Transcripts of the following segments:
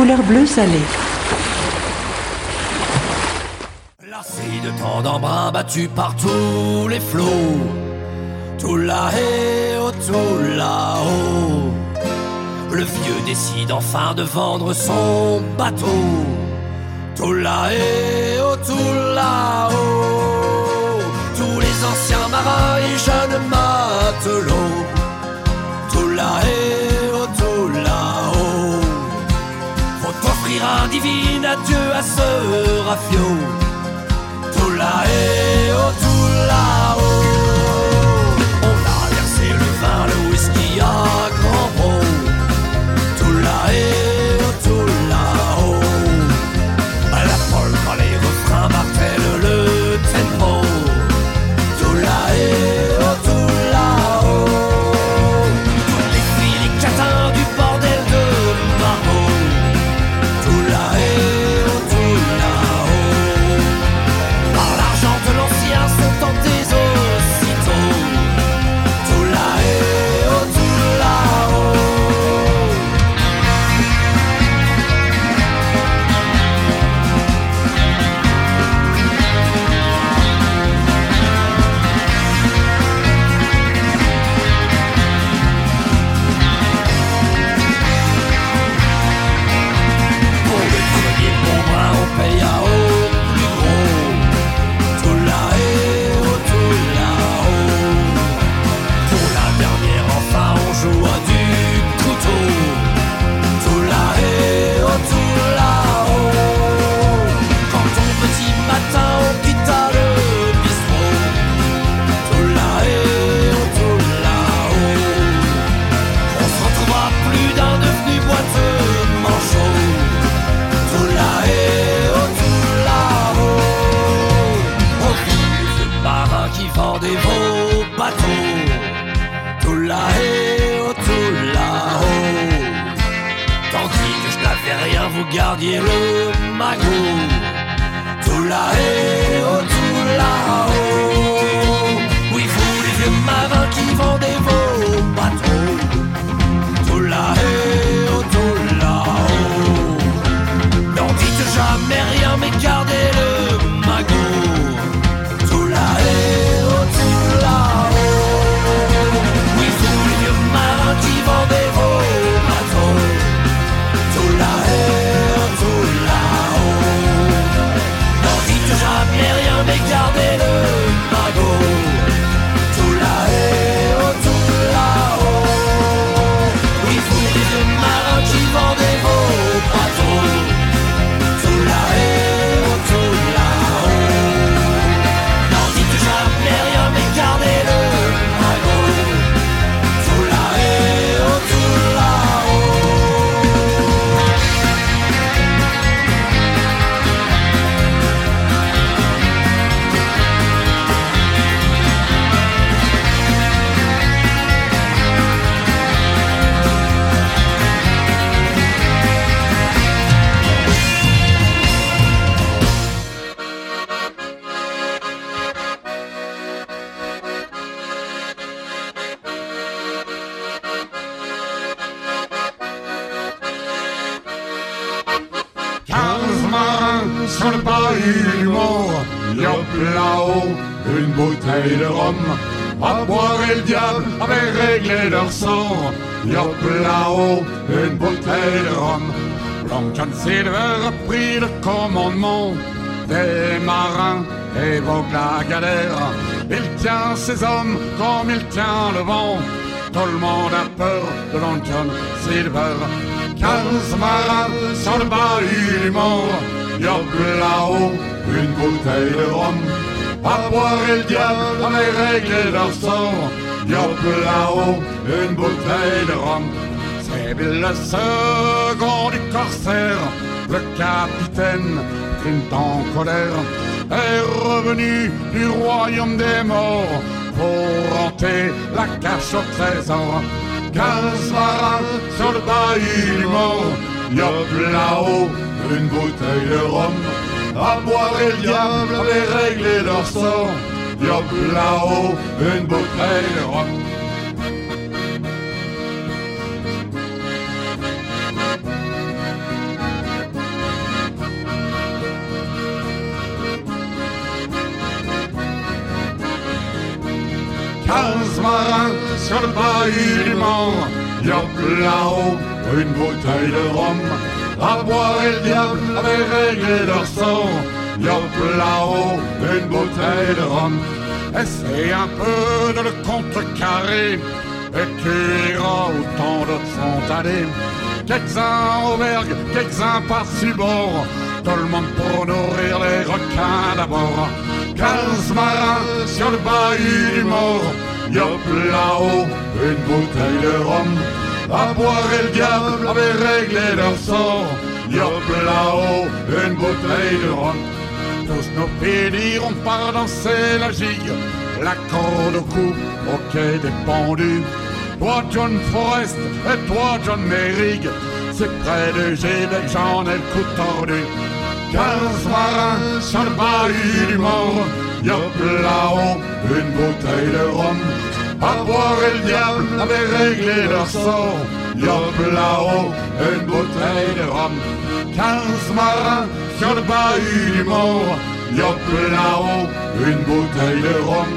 couleur bleu salé. De tant d'embrun battu par tous les flots, tout là-haut, tout là-haut. Le vieux décide enfin de vendre son bateau. Tout là-haut, tout là-haut. Tous les anciens marins et jeunes matelots. Tout là-haut, Faut offrir un divin adieu à ce rafio. Tout là-haut, tout là-haut. On a versé le vin, le whisky à grand pot. Tout là-haut, tout vous gardiez le magot. Tout là-haut, bahut du mort, yop là-haut, une bouteille de rhum. À boire et le diable avait réglé leur sort, yop là-haut, une bouteille de rhum. Long Silver a pris le commandement des marins, évoque la galère. Il tient ses hommes comme il tient le vent. Tout le monde a peur de Long John Silver. Quinze marins sur le bahut du mort. Là-haut, une bouteille de rhum. À boire et le diable avait réglé leur sort. Yop là-haut, une bouteille de rhum. C'est le second du corsaire, le capitaine, Clint en colère, est revenu du royaume des morts pour hanter la cache au trésor. Quinze marins sur le bahut du mort, yop là-haut, une bouteille de rhum. À boire et le diable, les règles leur sort. Yop là-haut, une bouteille de rhum. Quinze marins sur le bailli du Mans, yop là-haut, une bouteille de rhum. À boire et le diable avait réglé leur sort. Yop là-haut, une bouteille de rhum. Essaye un peu de le contrecarrer. Et tu iras tant d'autres sont allés. Quelques-uns aubergues, quelques-uns par-ci bord. Tout le monde pour nourrir les requins d'abord. Quinze marins sur le bahut du mort. Yop là-haut, une bouteille de rhum. À boire et le diable avait réglé leur sort. Yop là-haut, une bouteille de rhum. Tous nos pédis on part danser la gigue. La corde au cou, au quai des pendus. Toi John Forrest et toi John Merrick. C'est près de Gébec, j'en ai le coup tordu. Quinze marins sur le bahut du mort. Yop là-haut, une bouteille de rhum. À boire et le diable avait réglé leur sort. Yop là-haut, une bouteille de rhum. Quinze marins sur le bahut du mort. Yop là-haut, une bouteille de rhum.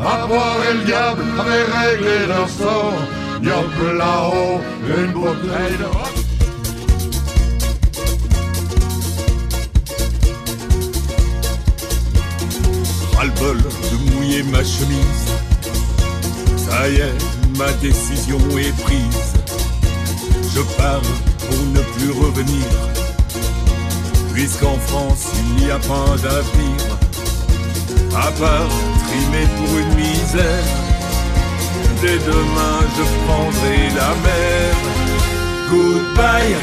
À boire et le diable avait réglé leur sort. Yop là-haut, une bouteille de rhum. ras-le-bol de mouiller ma chemise. Ça ma décision est prise. Je pars pour ne plus revenir. Puisqu'en France il n'y a pas d'avenir. À part trimer pour une misère. Dès demain je prendrai la mer. Goodbye,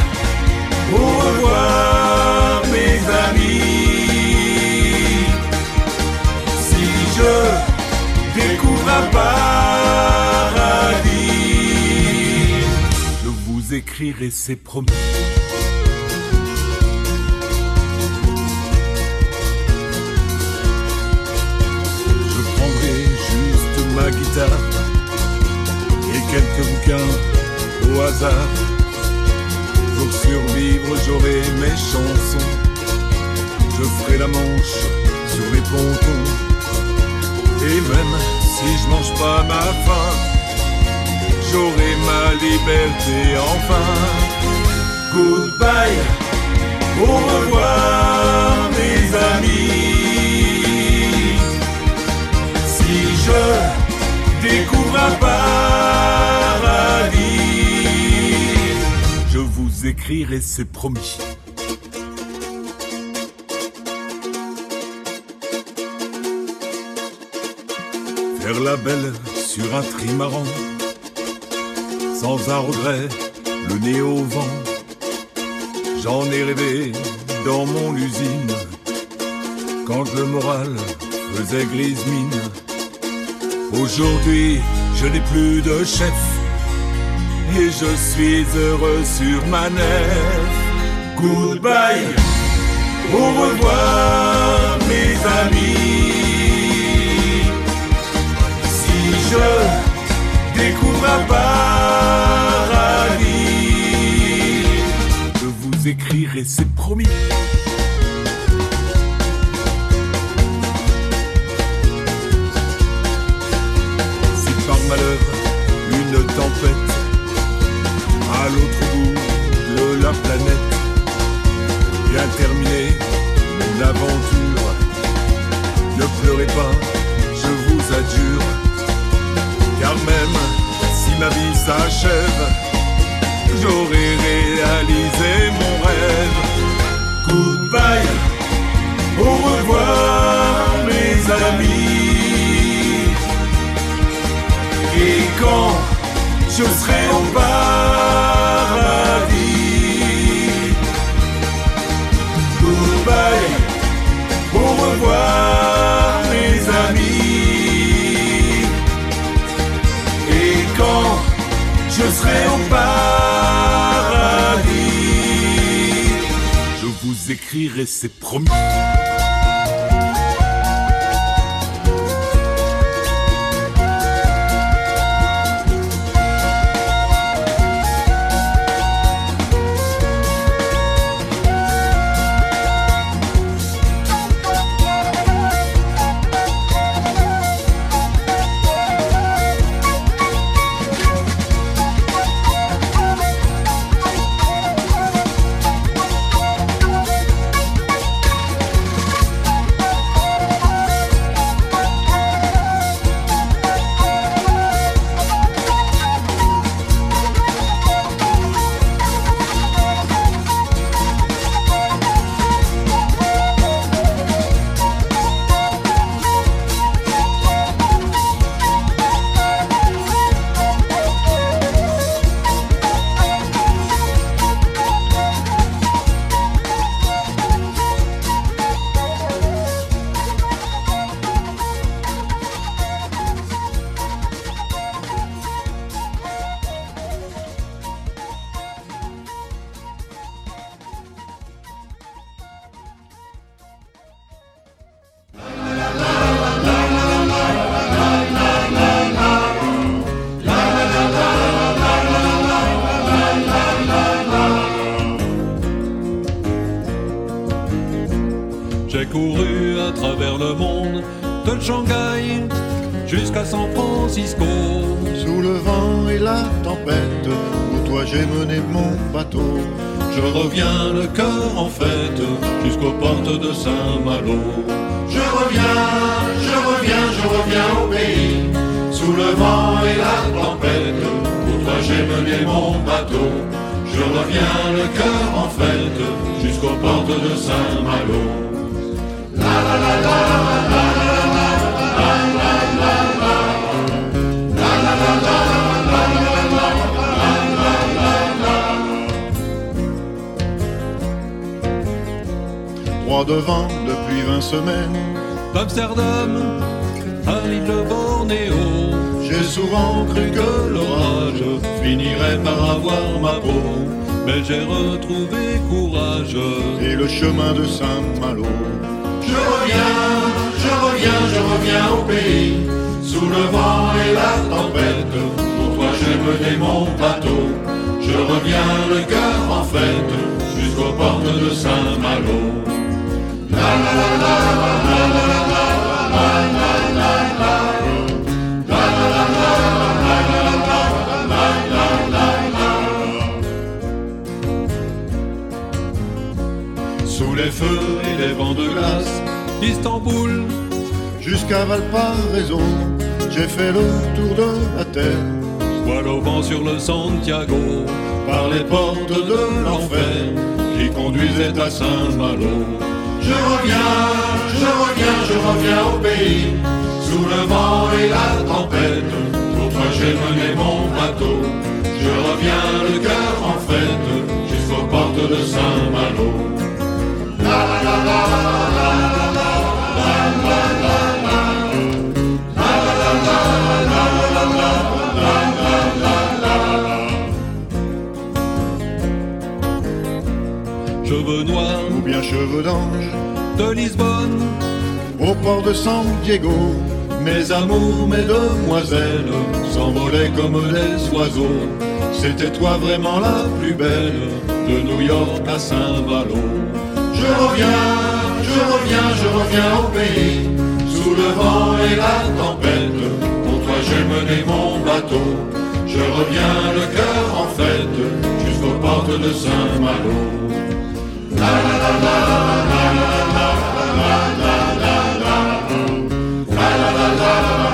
au revoir mes amis. Si je découvre un paradis, vous écrirai c'est promis. Je prendrai juste ma guitare et quelques bouquins au hasard. Pour survivre, j'aurai mes chansons. Je ferai la manche sur les pontons. Et même si je mange pas ma faim, j'aurai ma liberté enfin. Goodbye, au revoir mes amis. Si je découvre un paradis, je vous écrirai, c'est promis. Faire la belle sur un trimaran, sans un regret, le nez au vent. J'en ai rêvé dans mon usine, quand le moral faisait grise mine. Aujourd'hui, je n'ai plus de chef, et je suis heureux sur ma nef. Goodbye, au revoir mes amis. Si je paradis, je vous écrirai, c'est promis. Si par malheur une tempête à l'autre bout de la planète vient terminer mon aventure, ne pleurez pas, je vous adjure, car même ma vie s'achève, j'aurai réalisé mon rêve. Goodbye, au revoir mes amis. Et quand je serai au paradis, goodbye, au revoir serai au paradis, je vous écrirai, c'est promis. De Shanghai jusqu'à San Francisco. Sous le vent et la tempête, où toi j'ai mené mon bateau. Je reviens le cœur en fête jusqu'aux portes de Saint-Malo. Je reviens, je reviens, je reviens au pays. Sous le vent et la tempête, où toi j'ai mené mon bateau. Je reviens le cœur en fête jusqu'aux portes de Saint-Malo. La la la la Droit devant depuis vingt semaines, D'Amsterdam à l'île de Bornéo. j'ai souvent cru que L'orage finirait par avoir ma peau, mais j'ai retrouvé courage. et le chemin de Saint-Malo. Je reviens, je reviens, je reviens au pays, sous le vent et la tempête. Pour toi j'ai mené mon bateau. Je reviens le cœur en fête, jusqu'aux portes de Saint-Malo. Sous les feux et les vents de glace, Istanbul, Jusqu'à Valparaiso, j'ai fait le tour de la terre. voile au vent sur le Santiago, Par les portes de l'enfer qui conduisait à Saint-Malo. Je reviens, je reviens, je reviens au pays, sous le vent et la tempête. Pour toi j'ai mené mon bateau. Je reviens le cœur en fête, jusqu'aux portes de Saint-Malo. La la la la la la la la la bien cheveux d'ange. De Lisbonne au port de San Diego, mes amours, mes demoiselles s'envolaient comme des oiseaux. C'était toi vraiment la plus belle de New York à Saint-Malo. Je reviens, je reviens, je reviens au pays, sous le vent et la tempête. Pour toi j'ai mené mon bateau. Je reviens le cœur en fête jusqu'aux portes de Saint-Malo. la la la la la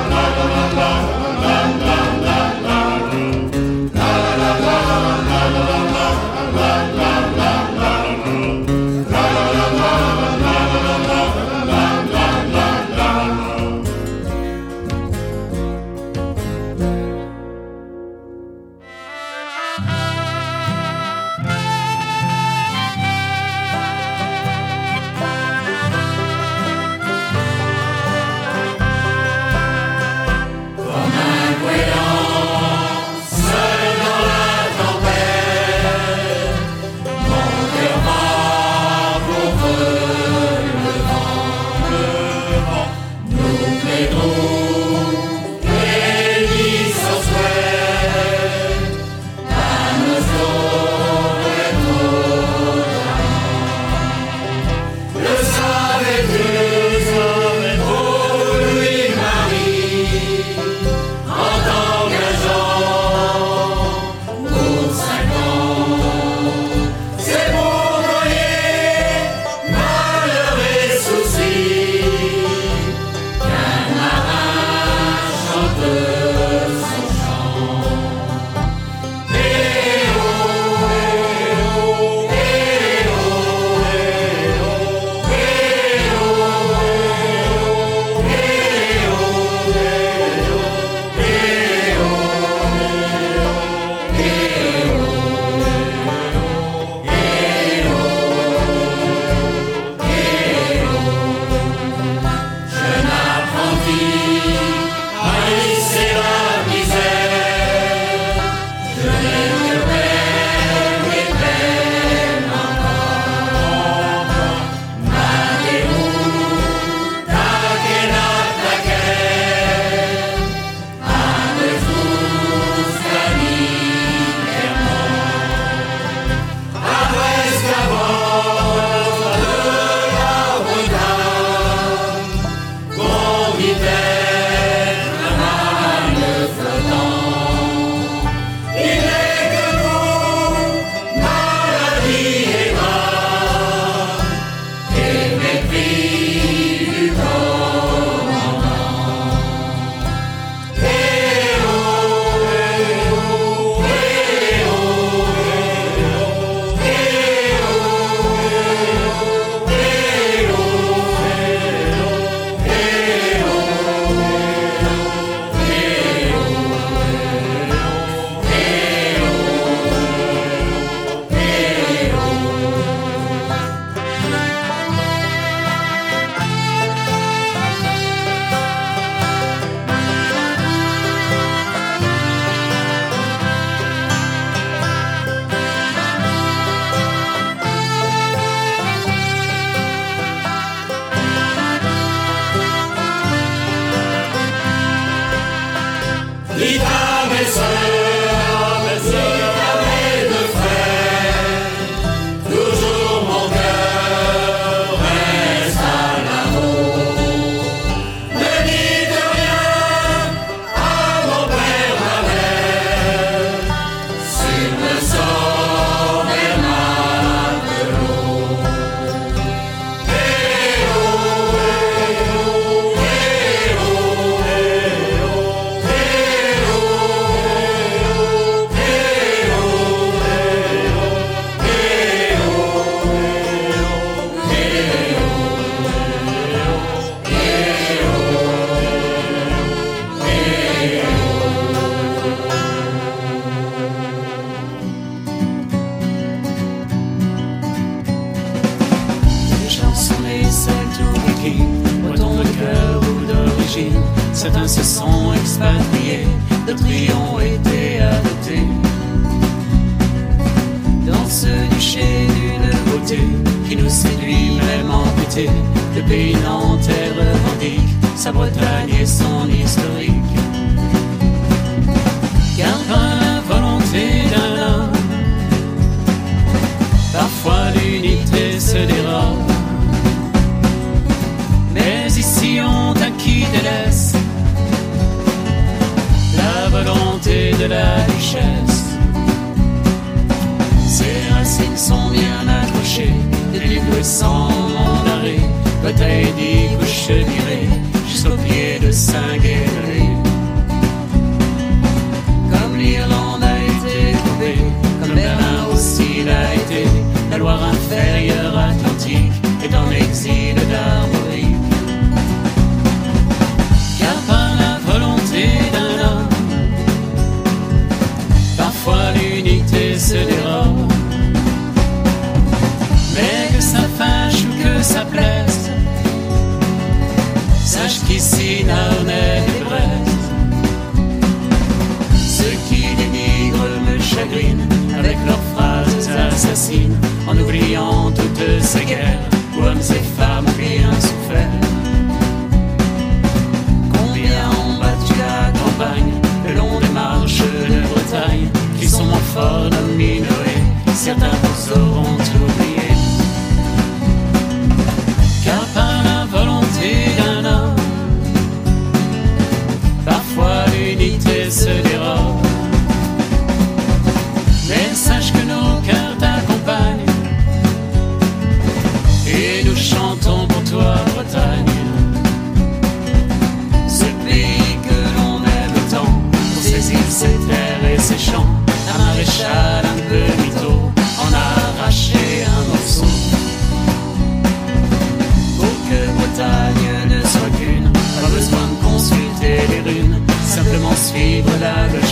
qui nous séduit même amputé, le pays nantais revendique sa Bretagne et son historique. Car par la volonté d'un homme, parfois l'unité se dérobe. Mais ici on qui délaisse la volonté de la richesse. Ses racines sont bien livres sans dit couche virée, jusqu'au pied de Saint-Guéry. Comme l'Irlande a été coupée, comme Berlin aussi l'a été, la Loire inférieure atlantique est en exil d'armorique. Ça plaise, sache qu'ici Narnet et Brest, ceux qui dénigrent me chagrinent avec leurs phrases assassines, en oubliant toutes ces guerres où hommes et femmes ont bien souffert. Combien ont battu la campagne le long des marches de Bretagne qui sont moins forts dominés, certains vous stay alive.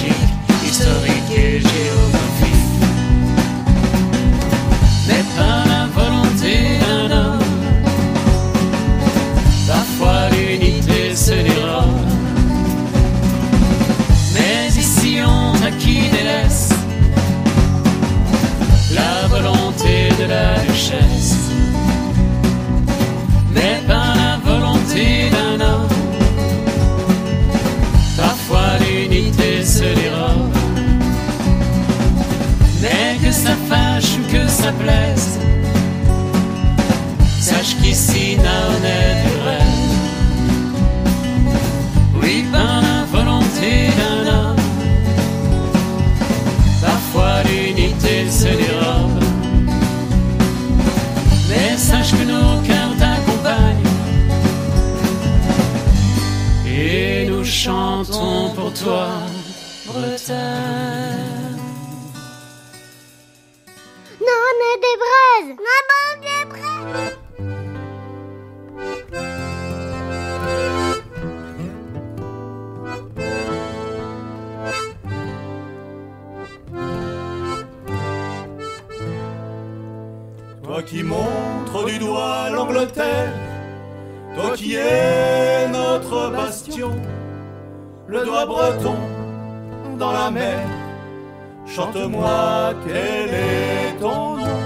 Toi, quel est ton nom.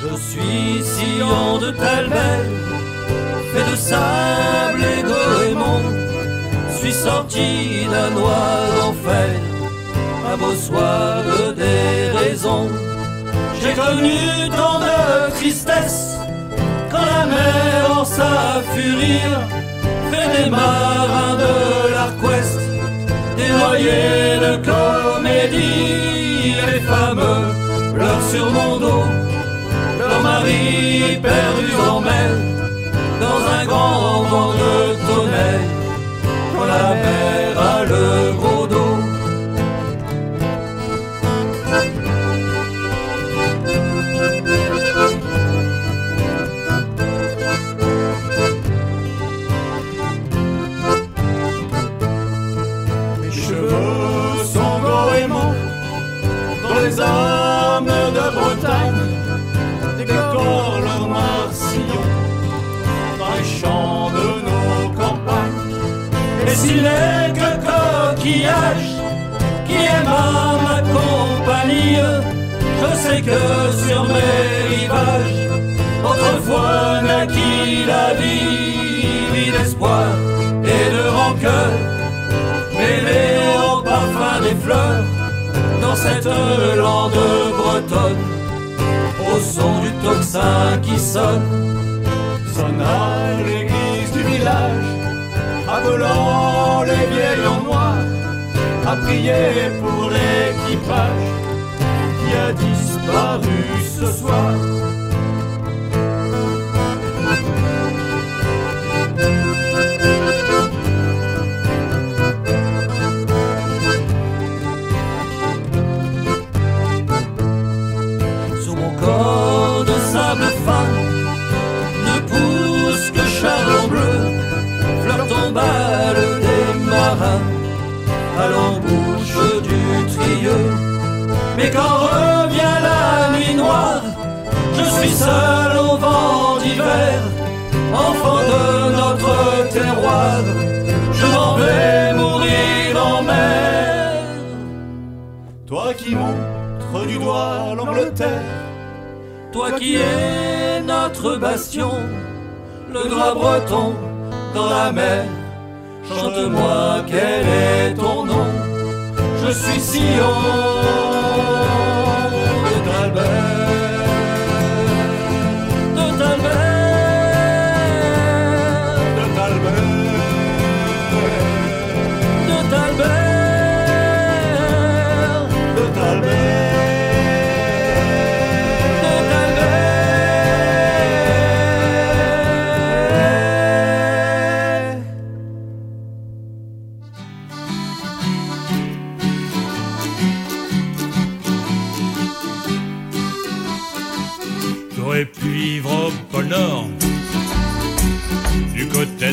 Je suis sillon de Telbel, fait de sable et goémon. Suis sorti d'un noir d'enfer, un beau soir de déraison. J'ai connu tant de tristesse, quand la mer en sa furie fait des marins de l'Arquest, des noyés de comédie, les fameux pleurent sur mon dos. Leur mari perdu en mer dans un grand vent de tonnerre quand la mer a le gros que sur mes rivages, autrefois naquit la vie, vie d'espoir et de rancœur, mêlée au parfum des fleurs, dans cette lande bretonne, au son du tocsin qui sonne, sonne à l'église du village, appelant les vieilles en noir, à prier pour l'équipage qui a disparu ce soir. Seul au vent d'hiver, enfant de notre terroir. Je m'en vais mourir en mer. Toi qui montres du doigt l'Angleterre, toi qui es notre bastion, le drap breton dans la mer. Chante-moi quel est ton nom. Je suis Sion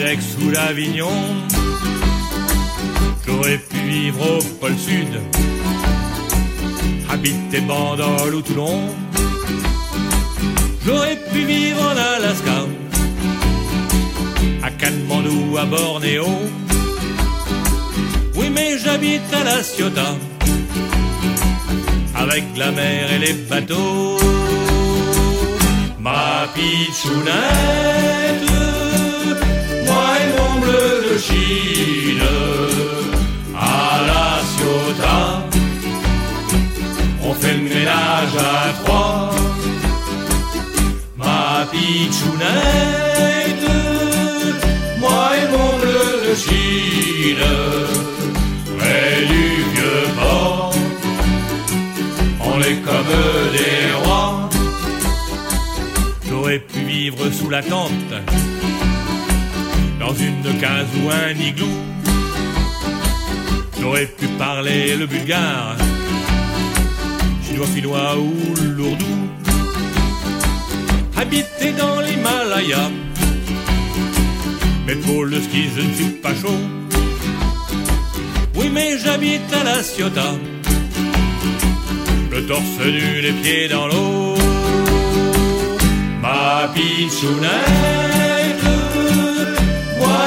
d'Aix ou l'Avignon. J'aurais pu vivre au pôle Sud, habiter Bandol ou Toulon. J'aurais pu vivre en Alaska, à Katmandou, à Bornéo. Oui, mais j'habite à La Ciotat, avec la mer et les bateaux. Ma pitchounette, bleu de Chine, à la Ciotat, on fait le ménage à trois. Ma pitchounette, moi et mon bleu de Chine, près du vieux port, on est comme des rois. J'aurais pu vivre sous la tente, dans une case ou un igloo. J'aurais pu parler le bulgare, chinois, finnois ou lourdou. Habiter dans l'Himalaya, mais pour le ski je ne suis pas chaud. Oui, mais j'habite à la Ciotat, le torse nu, les pieds dans l'eau. Ma pitchounette,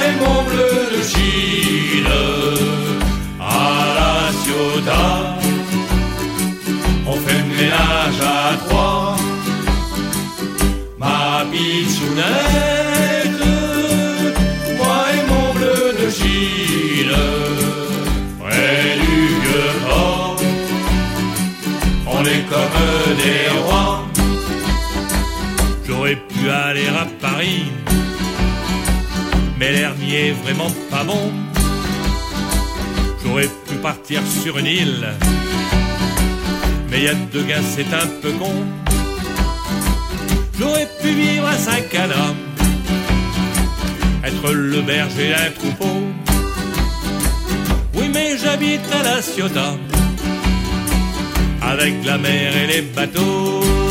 et mon bleu de Chine, à la Ciotat, on fait ménage à trois. Ma pitchounette, moi et mon bleu de Chine, près du vieux port, on est comme des rois. J'aurais pu aller à Paris, mais l'air n'y est vraiment pas bon. J'aurais pu partir sur une île, mais y a deux gars, c'est un peu con. J'aurais pu vivre à Saint-Cana, être le berger d'un troupeau. Oui, mais j'habite à la Ciotat, avec la mer et les bateaux.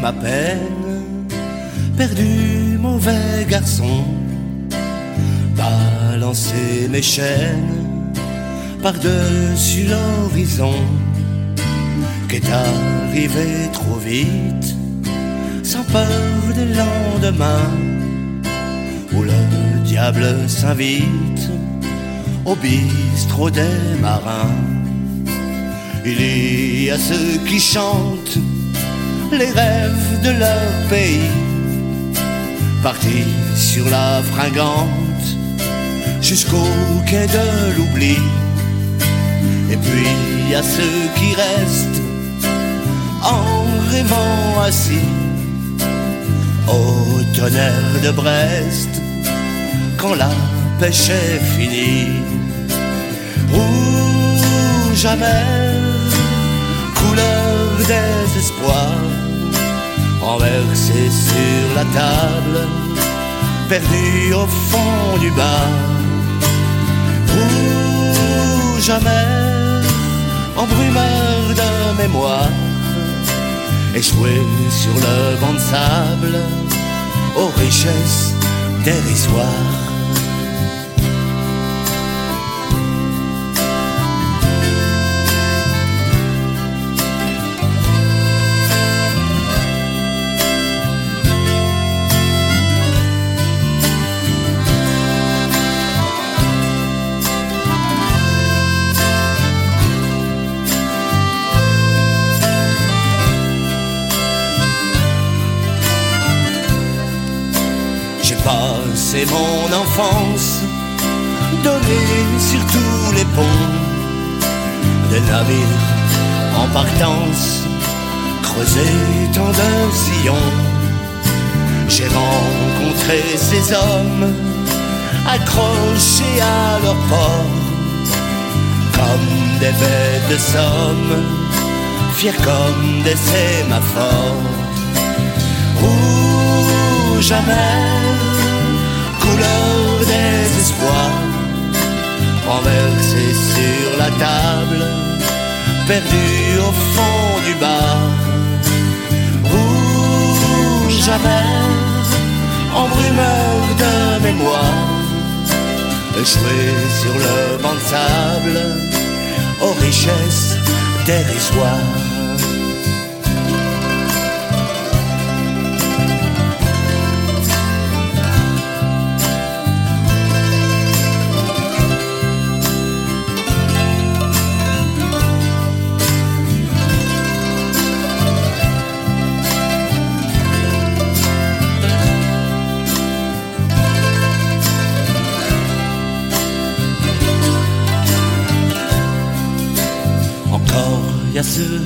Ma peine, perdu mauvais garçon, balancé mes chaînes par-dessus l'horizon, qu'est arrivé trop vite, sans peur des lendemains, où le diable s'invite au bistrot des marins. Il y a ceux qui chantent les rêves de leur pays, partis sur la fringante jusqu'au quai de l'oubli. Et puis a ceux qui restent en rêvant assis au tonnerre de Brest quand la pêche est finie. Amer, couleur désespoir, renversé sur la table, perdu au fond du bar. Rouge amer, embrumeur de mémoire, échoué sur le banc de sable, aux richesses dérisoires. Passé mon enfance donné sur tous les ponts de navires en partance, creusé tant de sillons. J'ai rencontré ces hommes accrochés à leur port comme des bêtes de somme, fiers comme des sémaphores. Rouge amer, couleur désespoir, renversé sur la table, perdu au fond du bar. Rouge amer, embrumeur de mémoire, échoué sur le banc de sable, aux richesses dérisoires.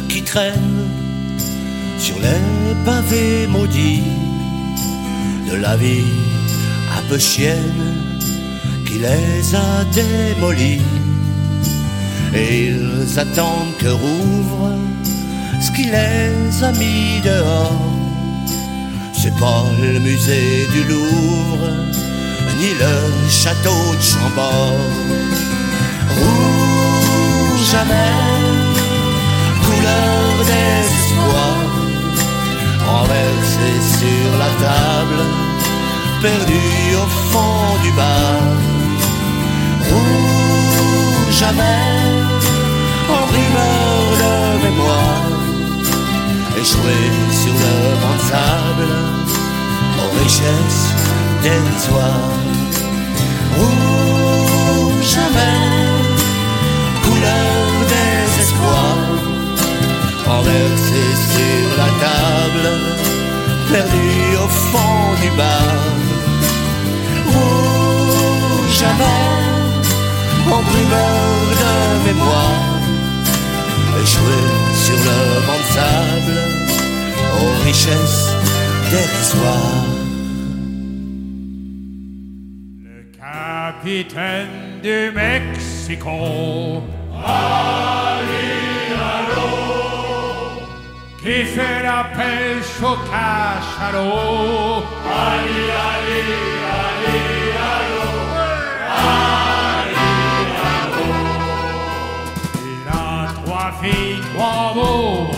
Qui traînent sur les pavés maudits de la vie un peu chienne qui les a démolis. Et ils attendent que rouvre ce qui les a mis dehors. C'est pas le musée du Louvre, ni le château de Chambord désespoir renversé sur la table, perdu au fond du bar. Où jamais, en rumeur de mémoire, échoué sur le grand sable, aux richesses dérisoires. Où jamais, couleur désespoir renversé sur la table, perdu au fond du bar. Rouge à vert, en primeur de mémoire, jouer sur le banc de sable, aux richesses dérisoires. Le capitaine du Mexico, Allez, allez. e será penso cacharo. Ali, ali, ali, alô, ali, alô. Na tua vida, amor.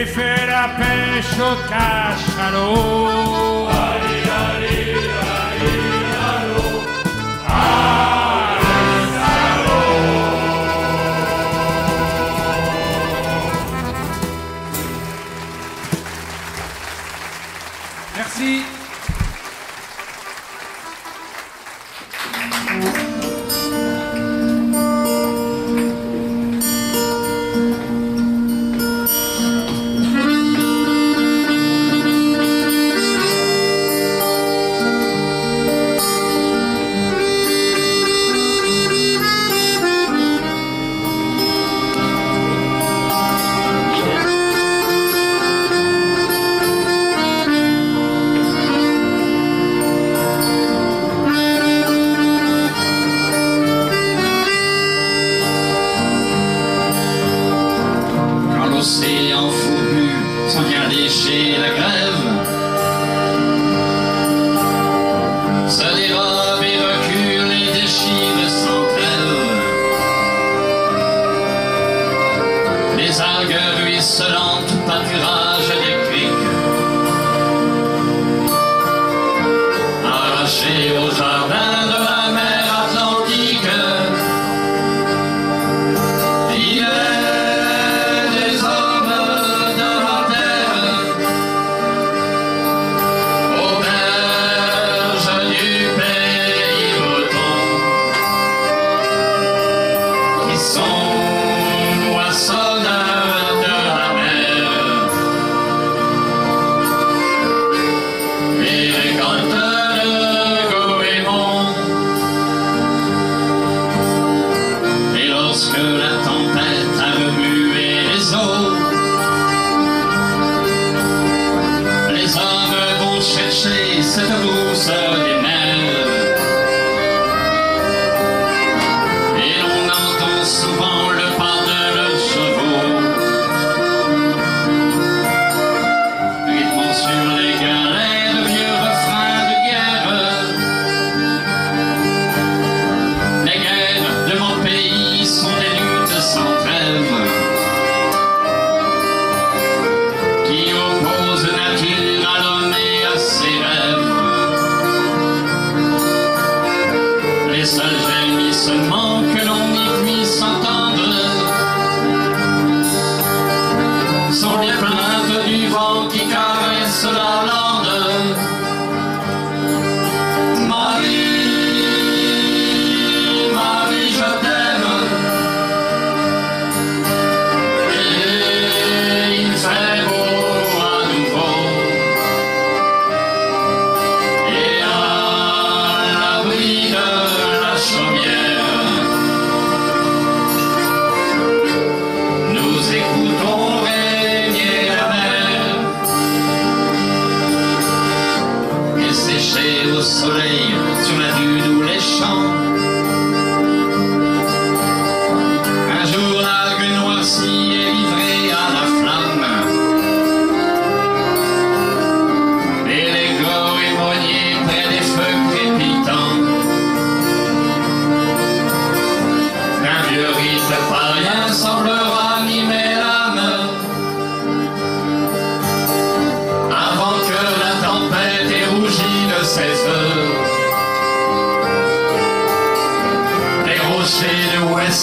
Cifera, peixe, cachorro.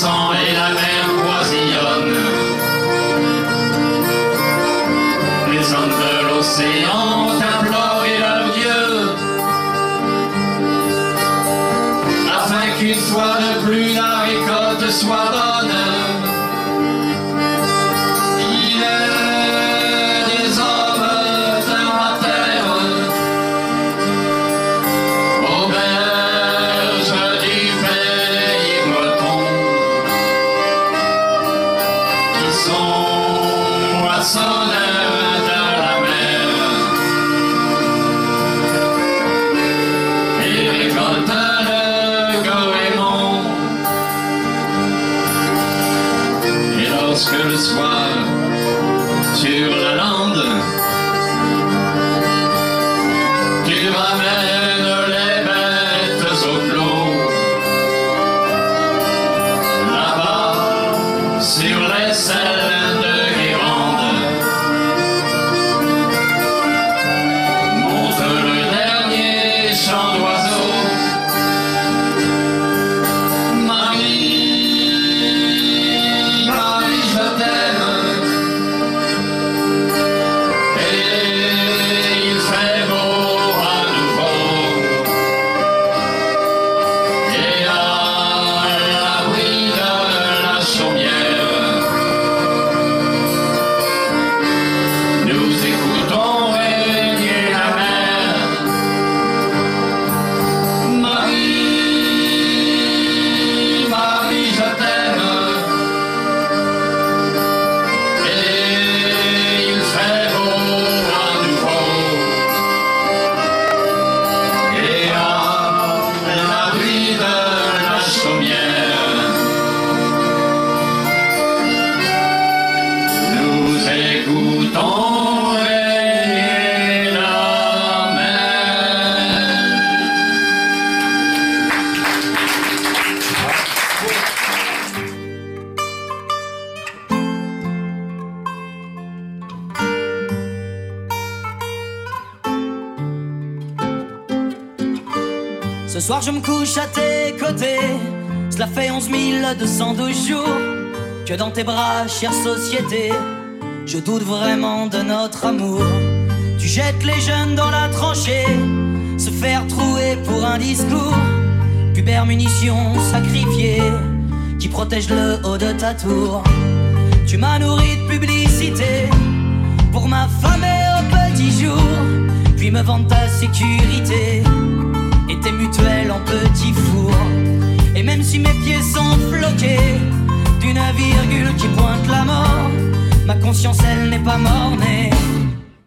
Je 212 jours que dans tes bras, chère société, je doute vraiment de notre amour. Tu jettes les jeunes dans la tranchée, se faire trouer pour un discours. Pubère munition sacrifiée, qui protège le haut de ta tour. Tu m'as nourri de publicité pour m'affamer au petit jour, puis me vendre ta sécurité et tes mutuelles en petit four. Et même si mes pieds sont floqués d'une virgule qui pointe la mort, ma conscience elle n'est pas mornée.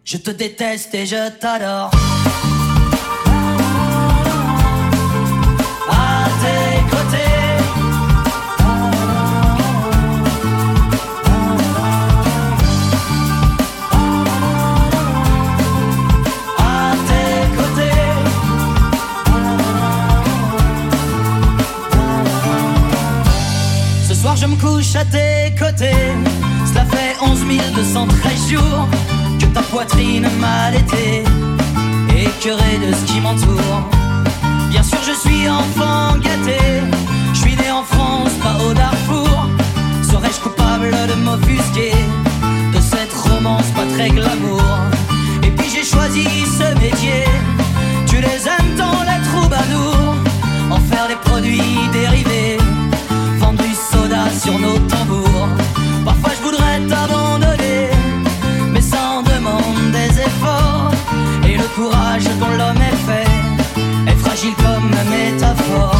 Je te déteste et je t'adore. Je me couche à tes côtés. Cela fait 11 213 jours que ta poitrine m'a allaité, écœuré de ce qui m'entoure. Bien sûr, je suis enfant gâté. Je suis né en France, pas au Darfour. Serais-je coupable de m'offusquer de cette romance pas très glamour? Et puis j'ai choisi ce métier. Tu les aimes dans les troubadours, en faire des produits dérivés, sur nos tambours. Parfois je voudrais t'abandonner, mais ça en demande des efforts. Et le courage dont l'homme est fait est fragile comme métaphore.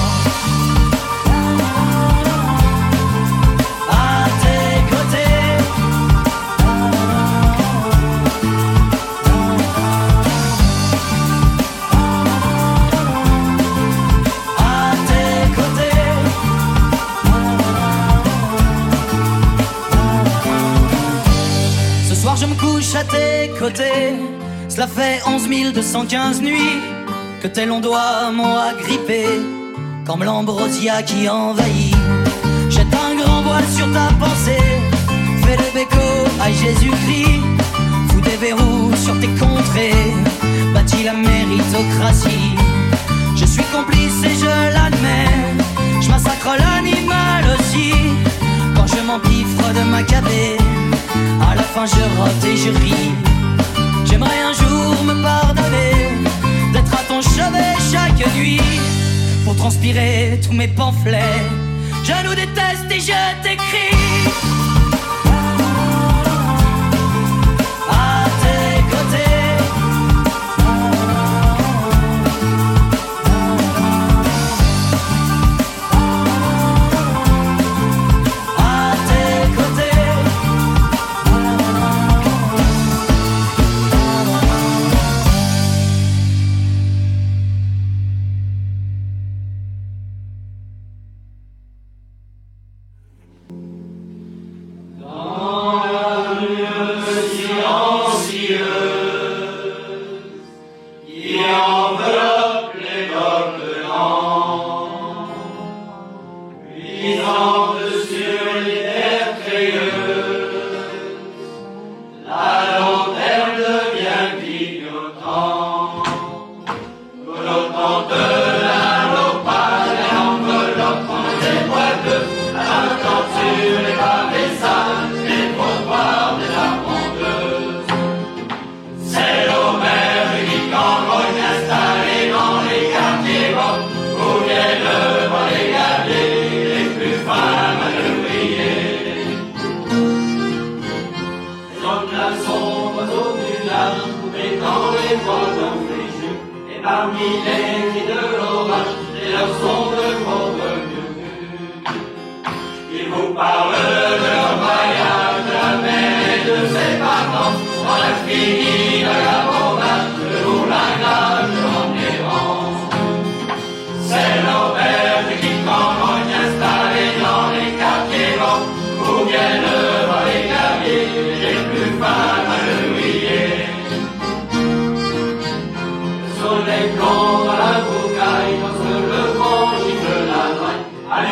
Cela fait 11 215 nuits que tes longs doigts m'ont agrippé, comme l'ambrosia qui envahit. Jette un grand voile sur ta pensée, fais le béco à Jésus-Christ, fous des verrous sur tes contrées, bâtis la méritocratie. Je suis complice et je l'admets, je massacre l'animal aussi, quand je m'empiffre de ma cabée, à la fin je rote et je ris. J'aimerais un jour me pardonner d'être à ton chevet chaque nuit pour transpirer tous mes pamphlets. Je nous déteste et je t'écris.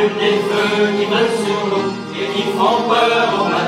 Des feux qui volent sur l'eau et qui font peur aux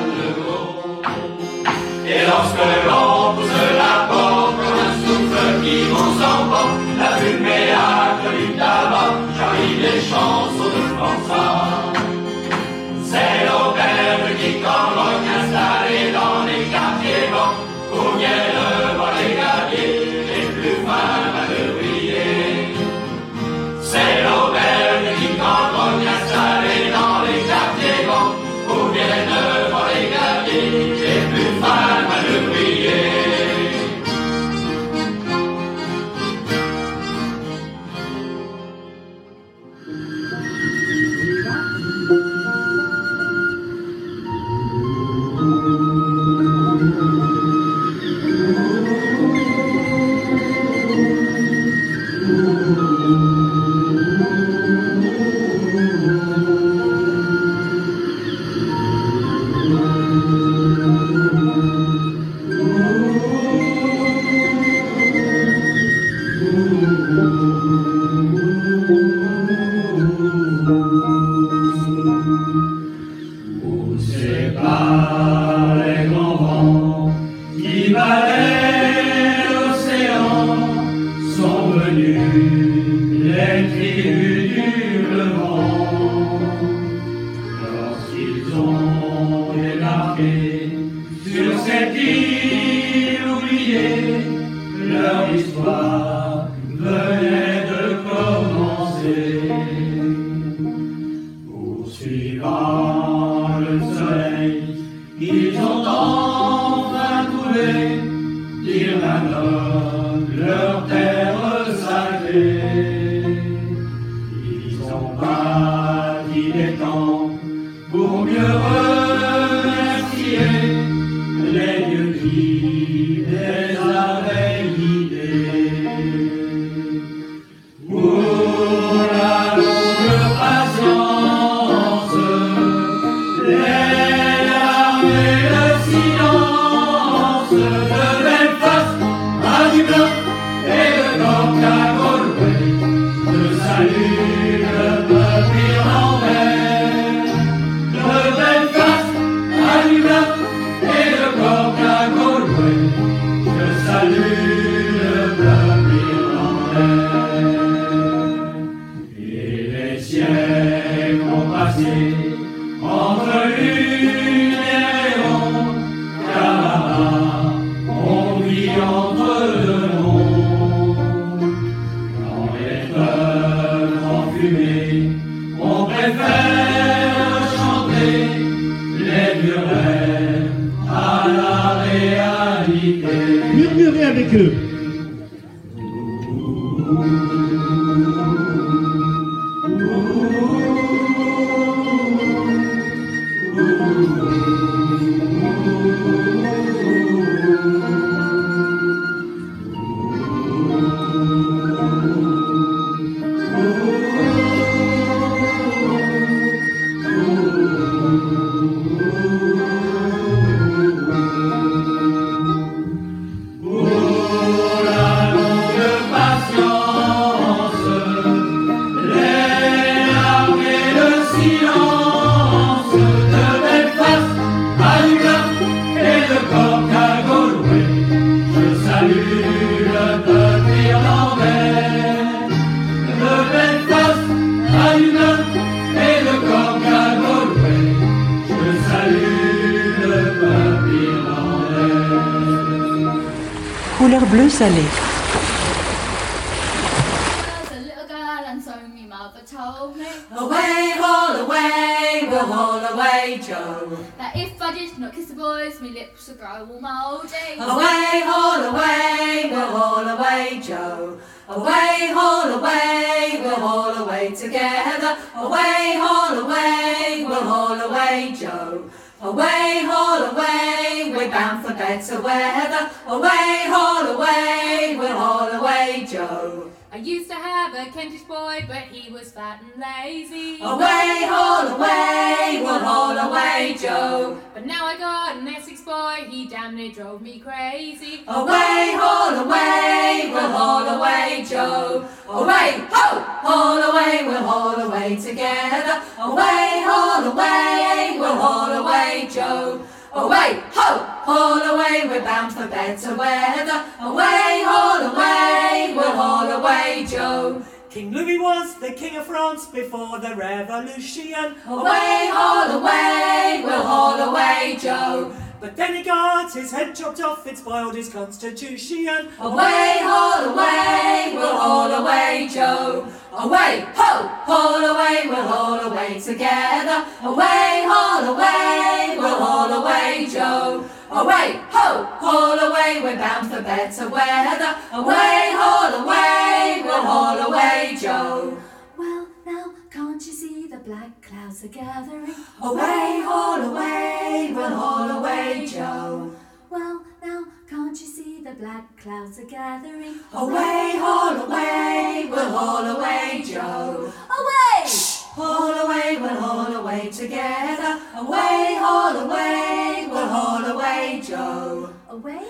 mother told me Away, haul away, we'll haul away, Joe. That if I did not kiss the boys, my lips would grow all mouldy Away, haul away, we'll haul away, Joe. Away, haul away, we'll haul away together. Away, haul away, we'll haul away, Joe. Away, haul away, we're bound for better weather. Away, haul away, we'll haul away, Joe. I used to have a Kentish boy, but he was fat and lazy. Away, haul away, we'll haul away, Joe. But now I got an Essex boy, he damn near drove me crazy. Away, haul away, we'll haul away, Joe. Away, ho, haul away, we'll haul away together. Away, haul away, we'll haul away, Joe. Away, ho, haul away, we're bound for better weather. Away, haul away, we'll haul away, Joe. King Louis was the King of France before the Revolution. Away, haul away, we'll haul away, Joe. But then he got his head chopped off, it spoiled his constitution. Away, haul away, we'll haul away, Joe. Away, ho, haul away, we'll haul away together. Away, haul away, we'll haul away, Joe. Away, ho, haul away, we're bound for better weather. Away, haul away, we'll haul away, Joe. Well, now can't you see the black clouds are gathering? Away, haul away, we'll haul away, Joe. Well, now can't you see the black clouds are gathering? Away, haul away, we'll haul away, Joe. Away! Shh. Haul away, we'll haul away together. Away, haul away, we'll haul away, Joe. Away?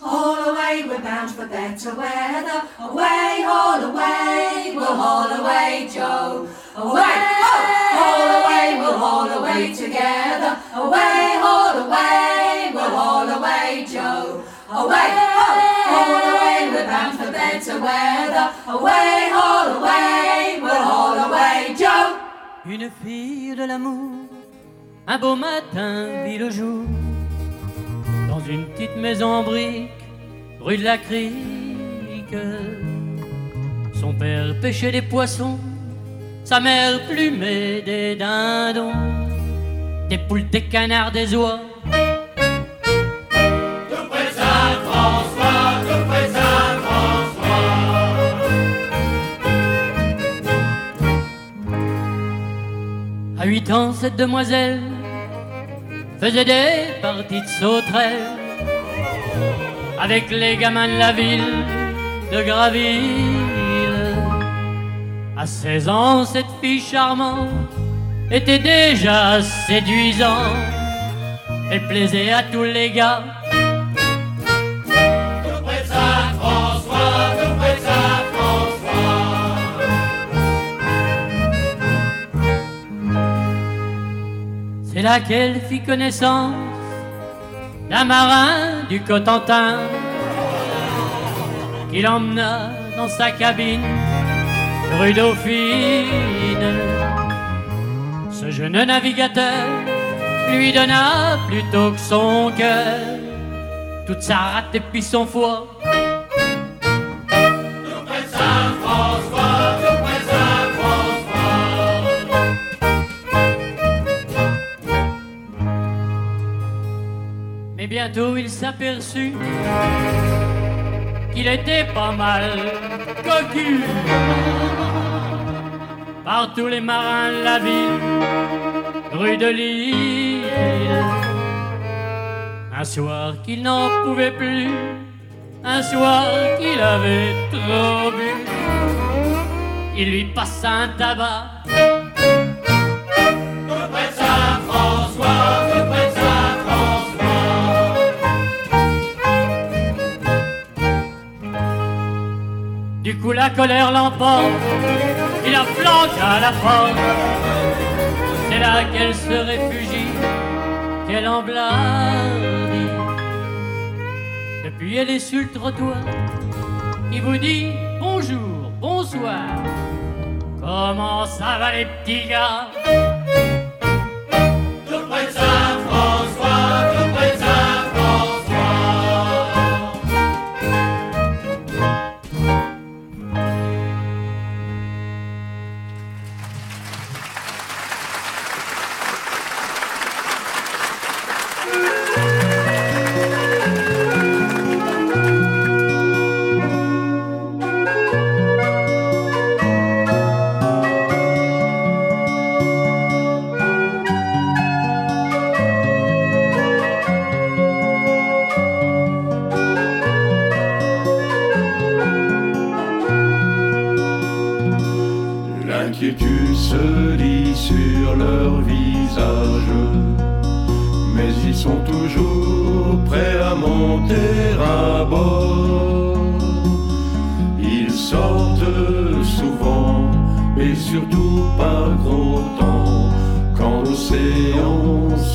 Haul away, we're bound for better weather. Away, haul away, we'll haul away, Joe. Away, ho, haul away, we'll haul away together. Away, haul away, we'll haul away, Joe. Away, ho, haul away, we're bound for better weather. Away, haul away, we'll haul away, Joe. Une fille de l'amour, un beau matin vit le jour, dans une petite maison en briques, rue de la Crique. Son père pêchait des poissons, sa mère plumait des dindons, des poules, des canards, des oies. Tout près de Saint-François, tout près de Saint-François. À huit ans, cette demoiselle faisait des parties de sauterelles avec les gamins de la ville de Graville. À 16 ans, cette fille charmante était déjà séduisante. Elle plaisait à tous les gars. C'est là qu'elle fit connaissance d'un marin du Cotentin qui l'emmena dans sa cabine rue Dauphine. Ce jeune navigateur lui donna plutôt que son cœur toute sa rate et puis son foie. Bientôt il s'aperçut qu'il était pas mal cocu par tous les marins de la ville, rue de l'île. Un soir qu'il n'en pouvait plus, un soir qu'il avait trop bu, il lui passa un tabac. Du coup la colère l'emporte, il la flanque à la porte. C'est là qu'elle se réfugie, qu'elle emblardit. Depuis elle est sur le trottoir, il vous dit bonjour, bonsoir. Comment ça va les petits gars?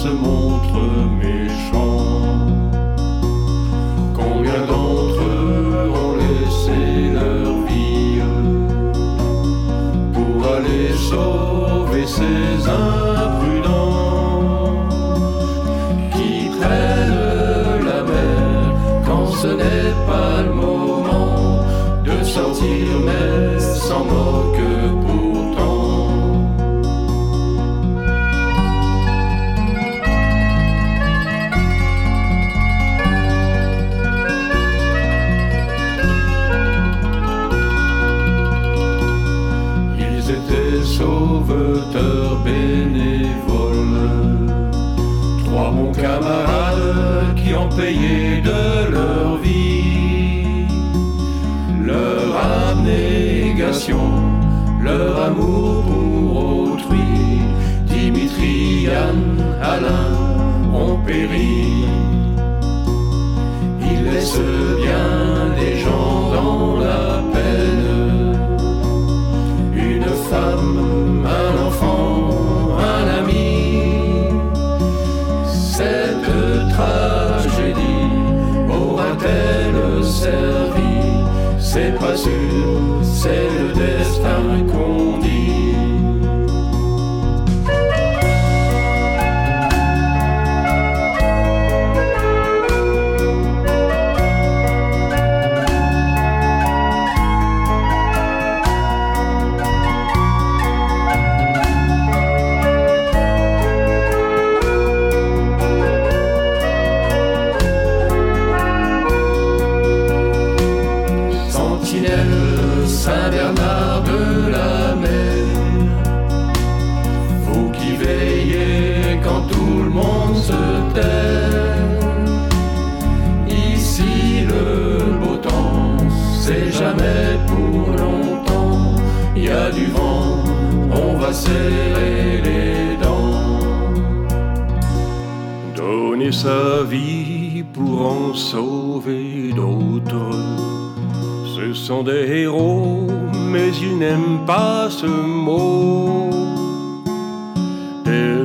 L'océan se sûr,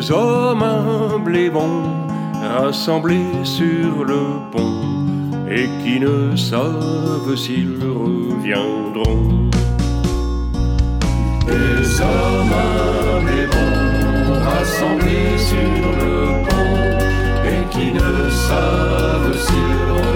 deux hommes humbles et bons, rassemblés sur le pont, et qui ne savent s'ils reviendront. Des hommes humbles et bons, rassemblés sur le pont, et qui ne savent s'ils reviendront.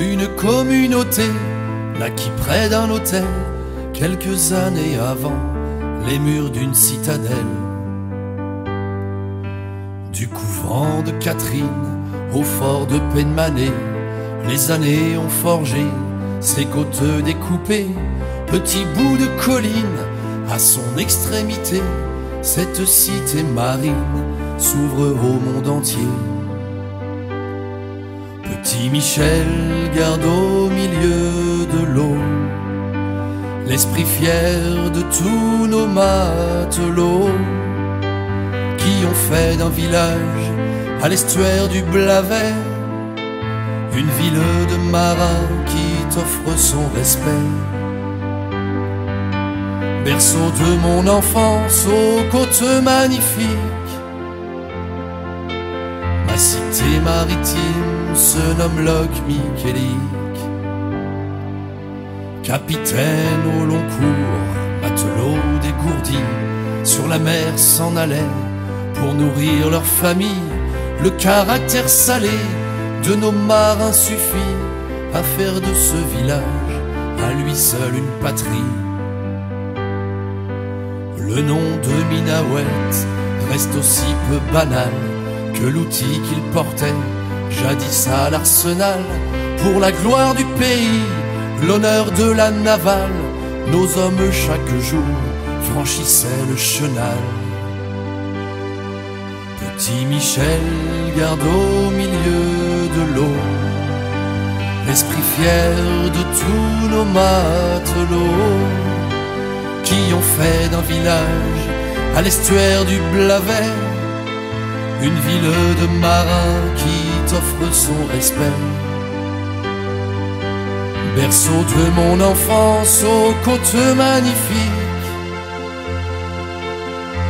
Une communauté naquit près d'un hôtel, quelques années avant les murs d'une citadelle. Du couvent de Catherine au fort de Penmané, les années ont forgé ses côtes découpées, petits bouts de colline à son extrémité, cette cité marine s'ouvre au monde entier. Michel garde au milieu de l'eau l'esprit fier de tous nos matelots qui ont fait d'un village à l'estuaire du Blavet une ville de marins qui t'offre son respect berceau de mon enfance aux côtes magnifiques. Ma cité maritime se nomme Loc Michelic. Capitaine au long cours, matelot dégourdi, sur la mer s'en allait pour nourrir leur famille. Le caractère salé de nos marins suffit à faire de ce village à lui seul une patrie. Le nom de Minawet reste aussi peu banal que l'outil qu'il portait jadis à l'arsenal pour la gloire du pays, l'honneur de la navale. Nos hommes chaque jour franchissaient le chenal. Petit Michel garde au milieu de l'eau l'esprit fier de tous nos matelots qui ont fait d'un village à l'estuaire du Blavet une ville de marins qui t'offre son respect. Berceau de mon enfance aux côtes magnifiques,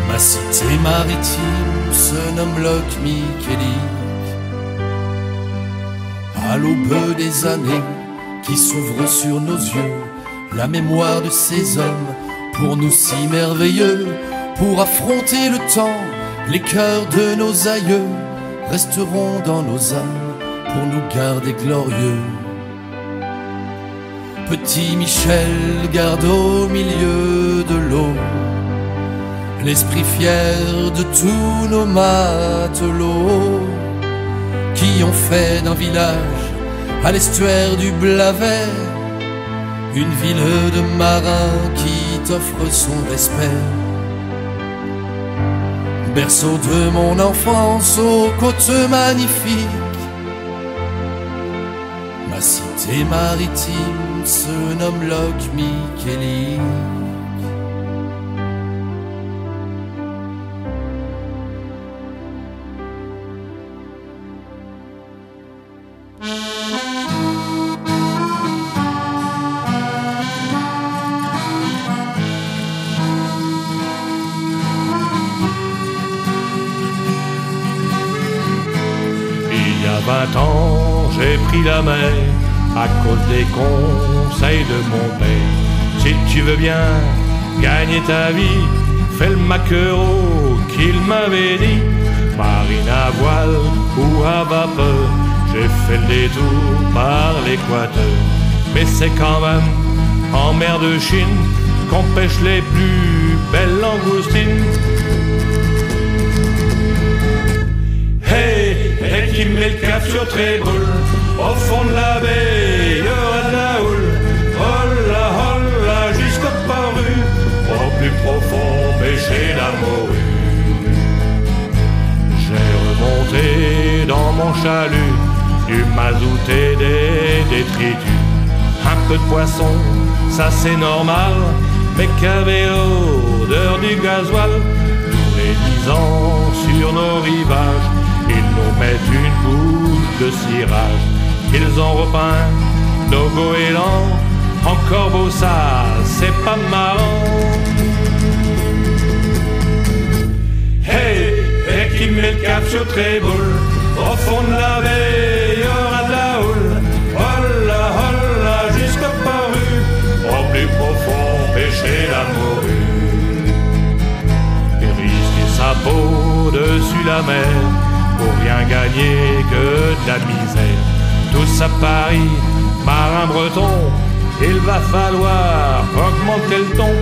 ma cité maritime se nomme Loc Michelic. À l'aube des années qui s'ouvrent sur nos yeux, la mémoire de ces hommes pour nous si merveilleux, pour affronter le temps, les cœurs de nos aïeux resteront dans nos âmes pour nous garder glorieux. Petit Michel garde au milieu de l'eau l'esprit fier de tous nos matelots qui ont fait d'un village à l'estuaire du Blavet une ville de marins qui t'offre son respect berceau de mon enfance aux côtes magnifiques. Ma cité maritime se nomme Locke Micheli. Des conseils de mon père. Si tu veux bien gagner ta vie, fais le maquereau qu'il m'avait dit. Marine à voile ou à vapeur, j'ai fait le détour par l'équateur. Mais c'est quand même en mer de Chine qu'on pêche les plus belles langoustines. Hey, et qui met le cap sur Au fond de la baie, il y aura de la houle jusqu'au paru Au plus profond, pêcher la morue J'ai remonté dans mon chalut Du mazout et des détritus. Un peu de poisson, ça c'est normal Mais qu'avait l'odeur du gasoil? Tous les dix ans sur nos rivages ils nous mettent une bouche de cirage. Ils ont repeint nos goélands. Encore beau ça, c'est pas marrant. Hey, et qui met le cap sur Tréboul. Au fond de la baie, y aura de la houle. Holla, holla, jusqu'au paru. Au plus profond, pêcher la morue. Et sa peau dessus la mer pour rien gagner que de la misère. Tous à Paris, marin breton, il va falloir augmenter le ton.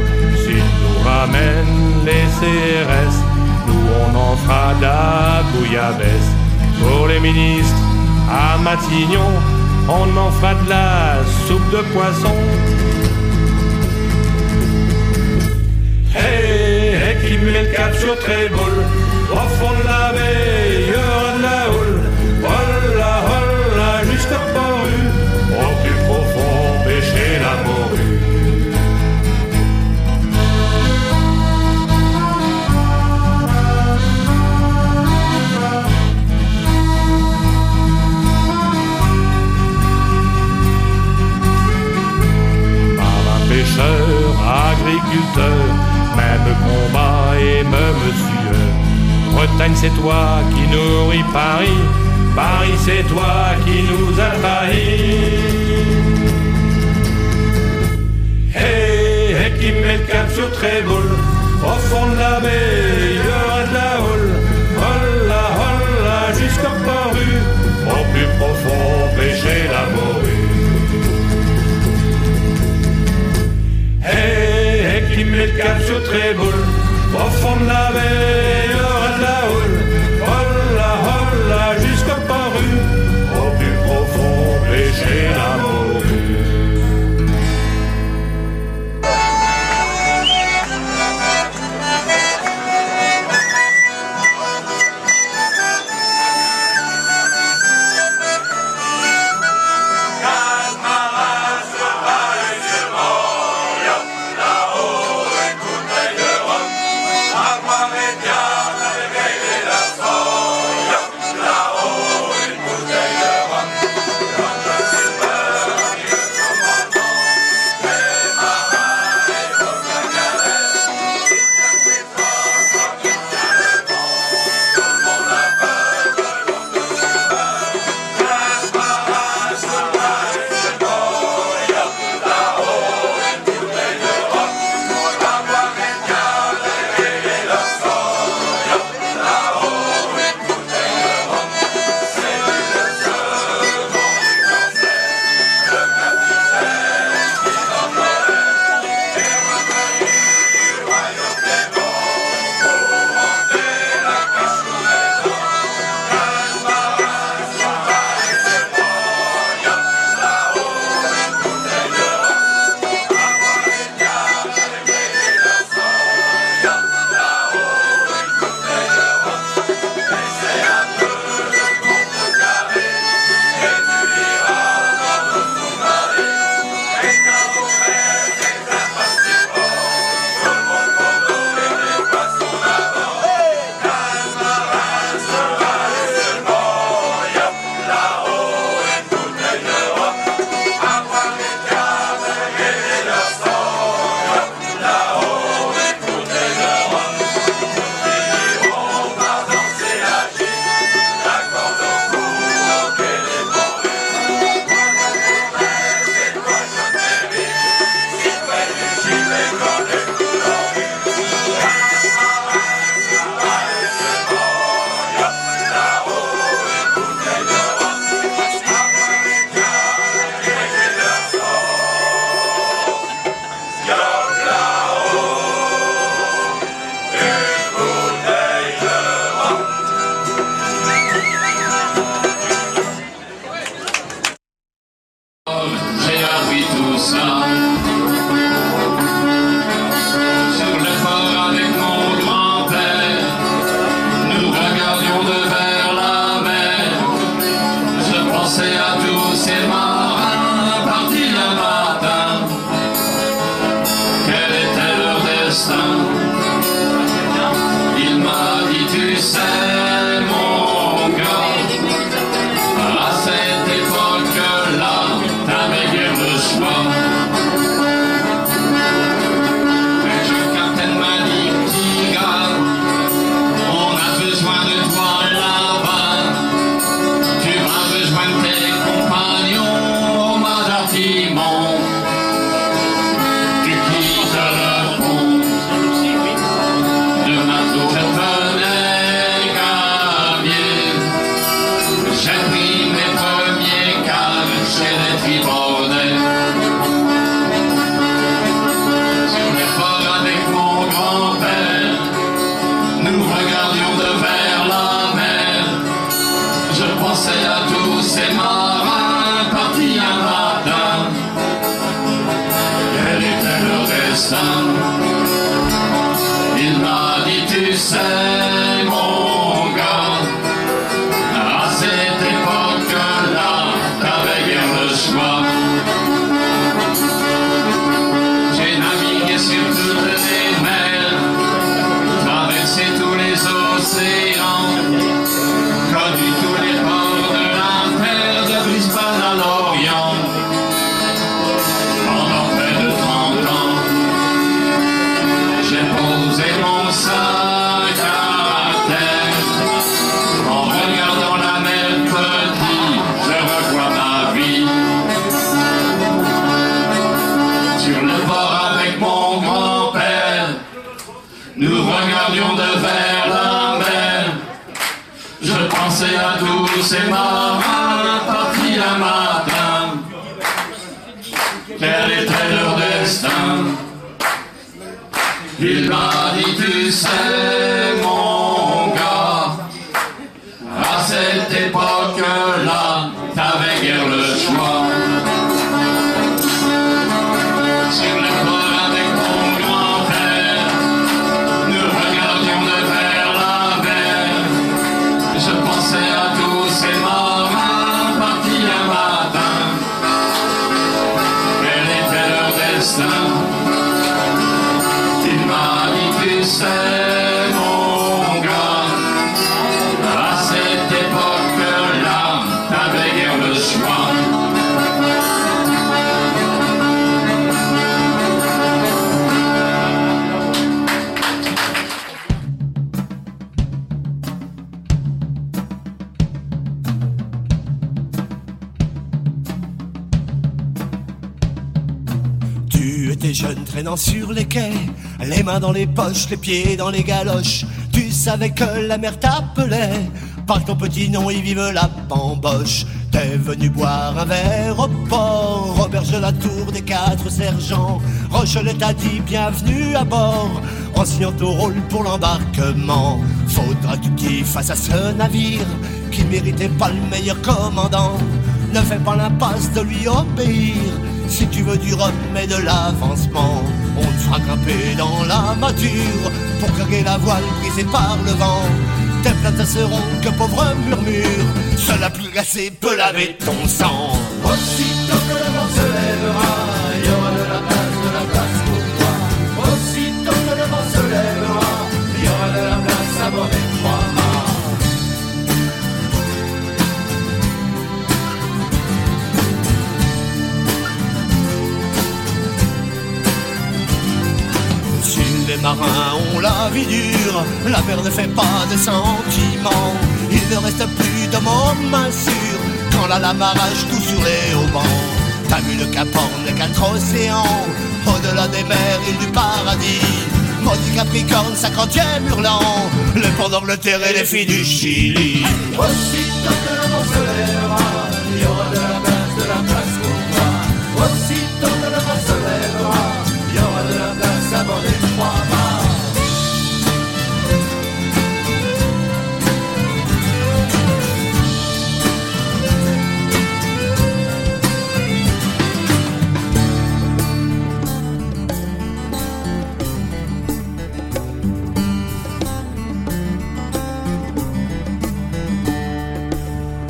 S'ils nous ramènent les CRS, nous on en fera de la bouillabaisse. Pour les ministres, à Matignon, on en fera de la soupe de poisson. Hey, et qui met le cap sur Tréboul, au fond de la baie, même combat et même sueur. Bretagne, c'est toi qui nourris Paris. Paris, c'est toi qui nous a trahis. Hey, et qui met le cap sur Tréboul. Au fond de la baie, il y aura de la houle. Holla, holla, jusqu'au paru. Au plus profond, pêcher la cap sur Tréboul. Au fond de la baie, aura de la houle. pensez à tous ces morts. Sur les quais, les mains dans les poches, les pieds dans les galoches. Tu savais que la mer t'appelait, par ton petit nom y vive la bamboche. T'es venu boire un verre au port, auberge la tour des quatre sergents. Rochelet t'a dit bienvenue à bord, en signant ton rôle pour l'embarquement. Faudra que tu face à ce navire, qui méritait pas le meilleur commandant. Ne fais pas l'impasse de lui obéir. Si tu veux du rhum et de l'avancement, on te fera grimper dans la mâture pour carguer la voile brisée par le vent. Tes plaintes seront que pauvre murmure, seul la plus glacée peut laver ton sang. Aussitôt marins ont la vie dure, la mer ne fait pas de sentiments. Il ne reste plus de moments sûrs quand la lame arrache tout sur les haubans. T'as vu le Cap Horn, les quatre océans, au-delà des mers, île du paradis. Maudit Capricorne, cinquantième hurlant, le port d'Angleterre et les filles du Chili. De la place à bord des trois mâts.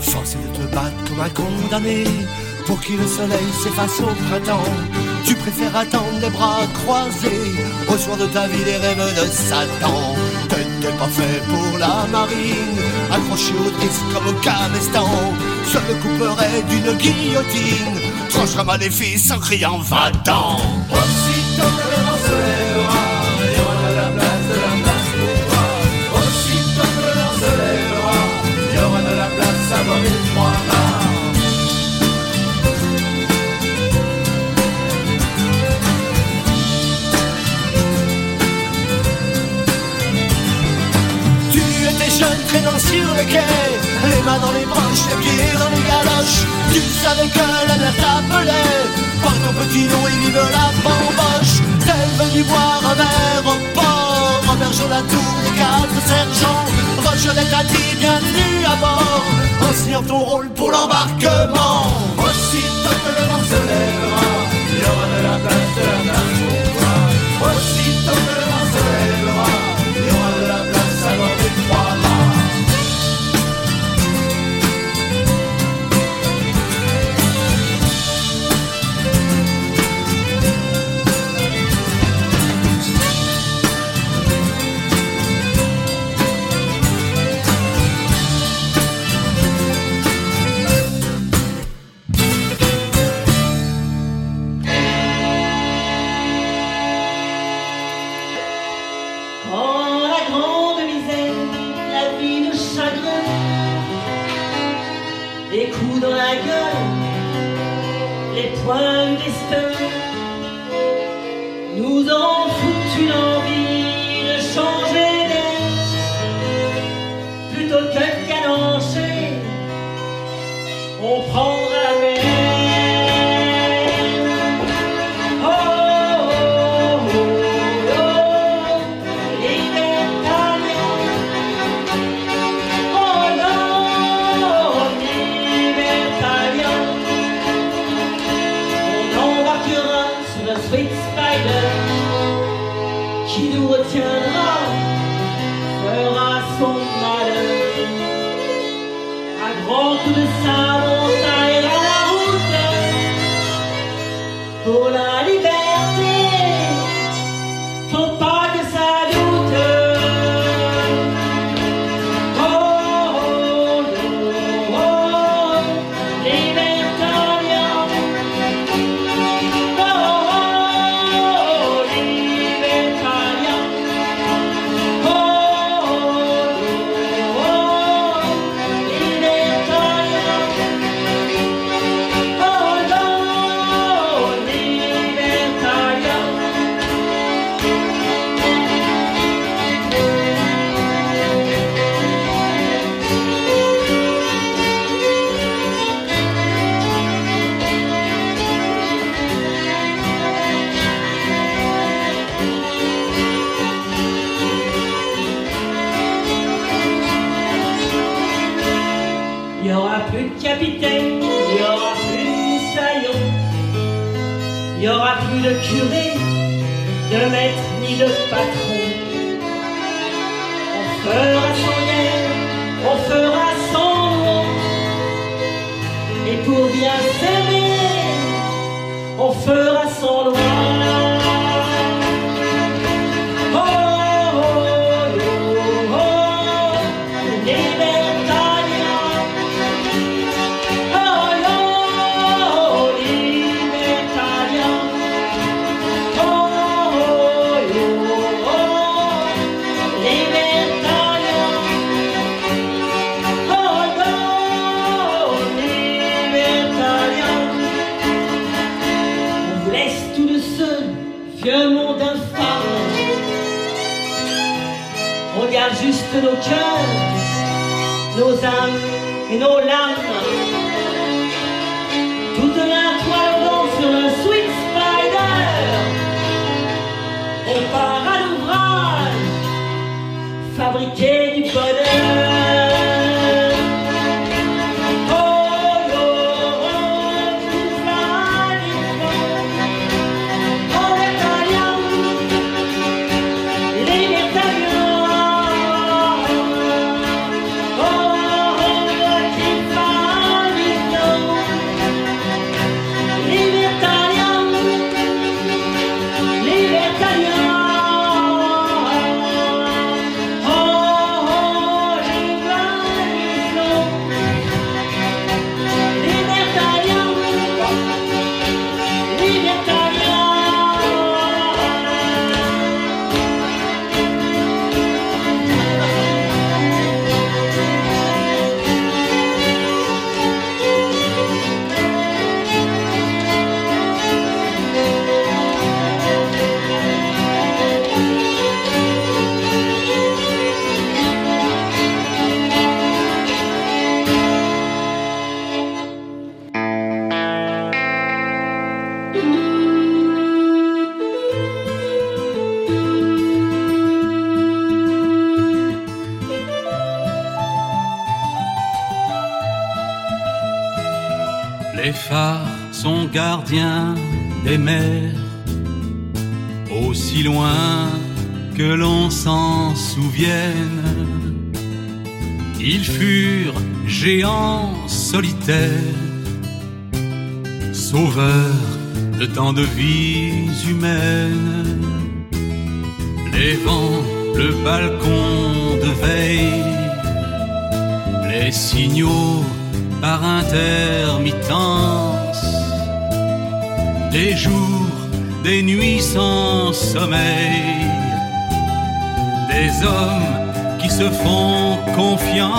Forcé de te battre comme un condamné pour que le soleil s'efface au printemps. Tu préfères attendre les bras croisés au soir de ta vie les rêves de Satan. T'étais pas fait pour la marine, accroché au disque comme au camestan. Seul le d'une guillotine, tranchera maléfice en criant va-t'en. Traînant sur le quai, les mains dans les branches, les pieds dans les galoches. Tu savais que la mer t'appelait, par ton petit nom et vive la bamboche. T'es venu boire un verre au port, auberge la tour des quatre sergents. Rochelet t'a dit bienvenue à bord, en signant ton rôle pour l'embarquement. Aussitôt que le vent se lèvera, il y aura de la place, de la place pour toi. de curé, de maître ni de patron. On fera sans guerre, on fera sans nom. Et pour bien s'aimer, on fera sans loi. little child. mers, aussi loin que l'on s'en souvienne. Ils furent géants solitaires, sauveurs de tant de vies humaines. Les vents, le balcon de veille, les signaux par intermittents des jours, des nuits sans sommeil, des hommes qui se font confiance.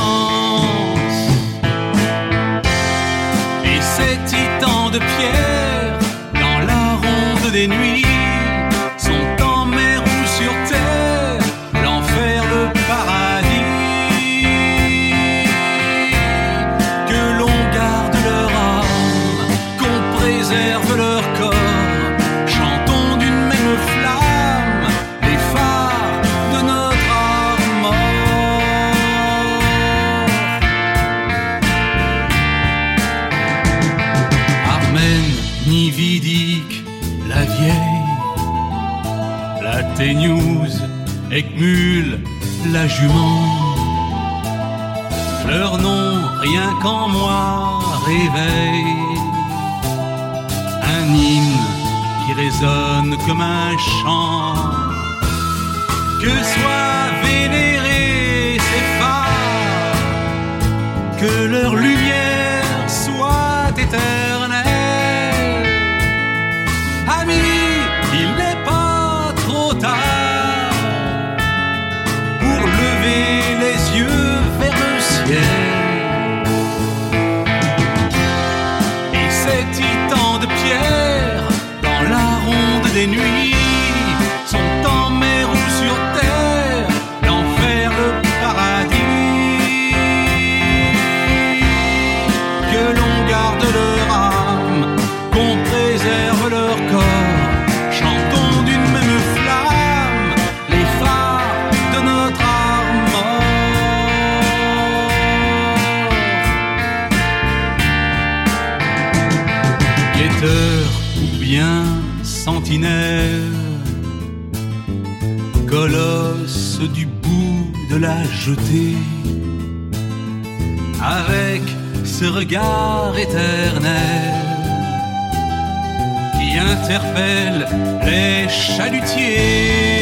Et ces titans de pierre, dans la ronde des nuits, sont en mer ou sur terre, l'enfer, le paradis. Que l'on garde leur âme, qu'on préserve leur La jument. Leur nom, rien qu'en moi, réveille un hymne qui résonne comme un chant. Que soient vénérés ces phares, que leur lumière soit éternelle. Colosse du bout de la jetée, avec ce regard éternel qui interpelle les chalutiers.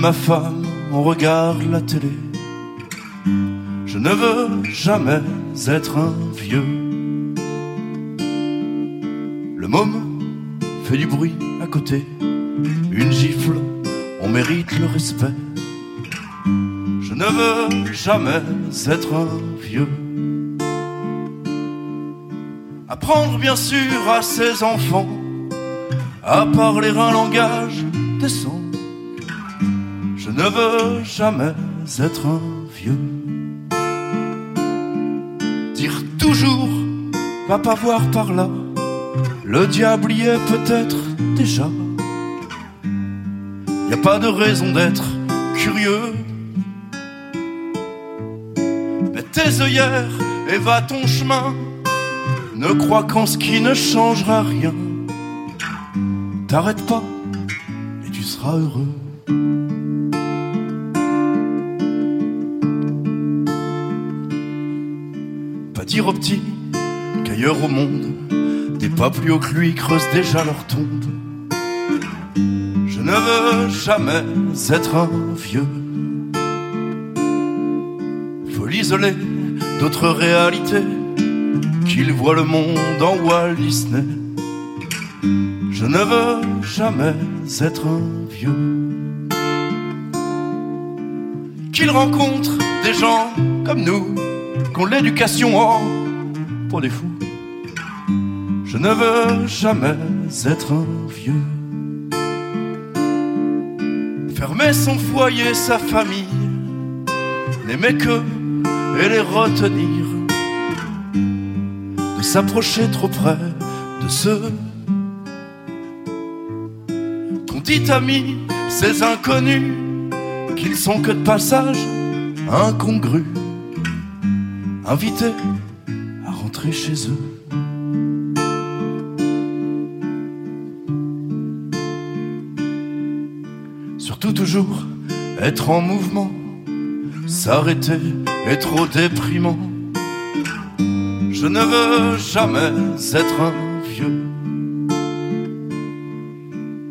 Ma femme, on regarde la télé. Je ne veux jamais être un vieux. Le môme fait du bruit à côté. Une gifle, on mérite le respect. Je ne veux jamais être un vieux. Apprendre bien sûr à ses enfants à parler un langage jamais être un vieux. Dire toujours, va pas voir par là, le diable y est peut-être déjà. Y a pas de raison d'être curieux. Mets tes œillères et va ton chemin. Ne crois qu'en ce qui ne changera rien. T'arrêtes pas et tu seras heureux. Qu'ailleurs au monde, des pas plus haut que lui creusent déjà leur tombe. Je ne veux jamais être un vieux. Faut l'isoler d'autres réalités, qu'il voit le monde en Walt Disney. Je ne veux jamais être un vieux. Qu'il rencontre des gens comme nous, qu'on l'éducation oh, pour des fous. Ne veux jamais être un vieux. Fermer son foyer, sa famille, n'aimer que et les retenir. De s'approcher trop près de ceux qu'on dit amis, ces inconnus, qu'ils sont que de passage, incongrus, invités à rentrer chez eux. Être en mouvement, s'arrêter est trop déprimant. Je ne veux jamais être un vieux.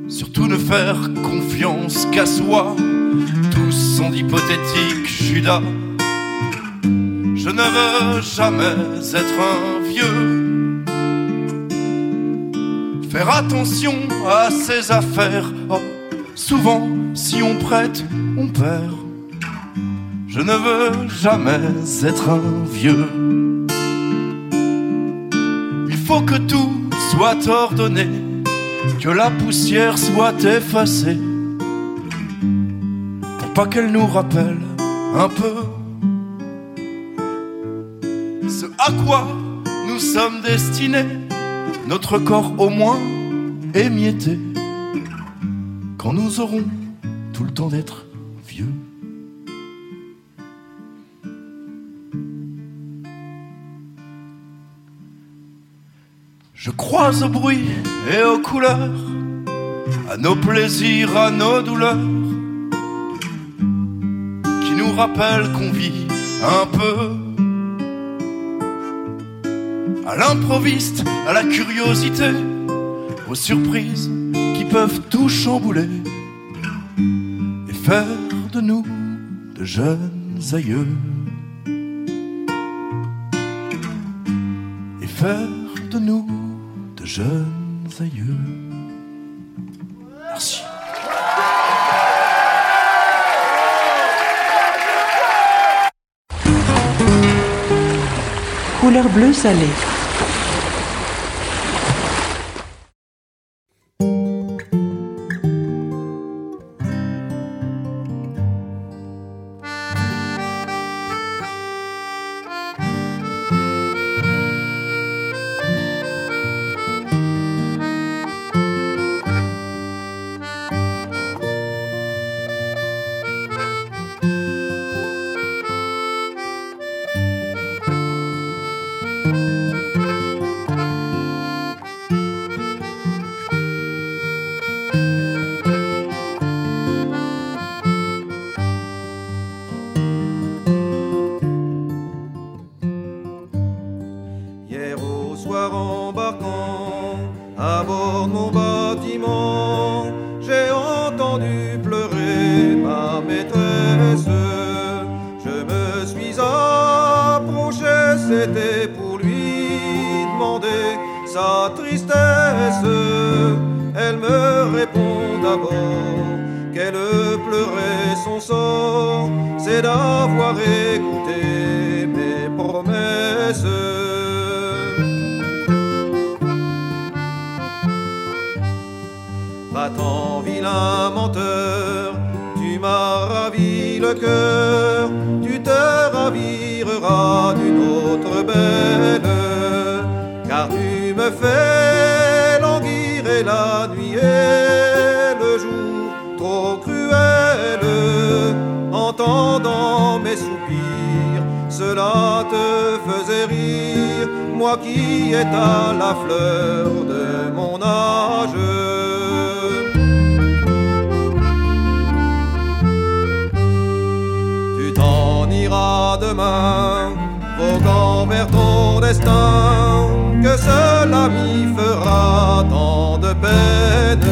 Surtout ne faire confiance qu'à soi. Tous sont d'hypothétiques Judas. Je ne veux jamais être un vieux. Faire attention à ses affaires. Souvent, si on prête, on perd. Je ne veux jamais être un vieux. Il faut que tout soit ordonné, que la poussière soit effacée, pour pas qu'elle nous rappelle un peu ce à quoi nous sommes destinés, notre corps au moins émietté, quand nous aurons tout le temps d'être vieux. Je crois au bruit et aux couleurs, à nos plaisirs, à nos douleurs, qui nous rappellent qu'on vit un peu. À l'improviste, à la curiosité, aux surprises peuvent tout chambouler et faire de nous de jeunes aïeux. Et faire de nous de jeunes aïeux. Merci. Couleur bleu salé. Moi qui est à la fleur de mon âge. Tu t'en iras demain, voguant vers ton destin, que cela m'y fera tant de peine.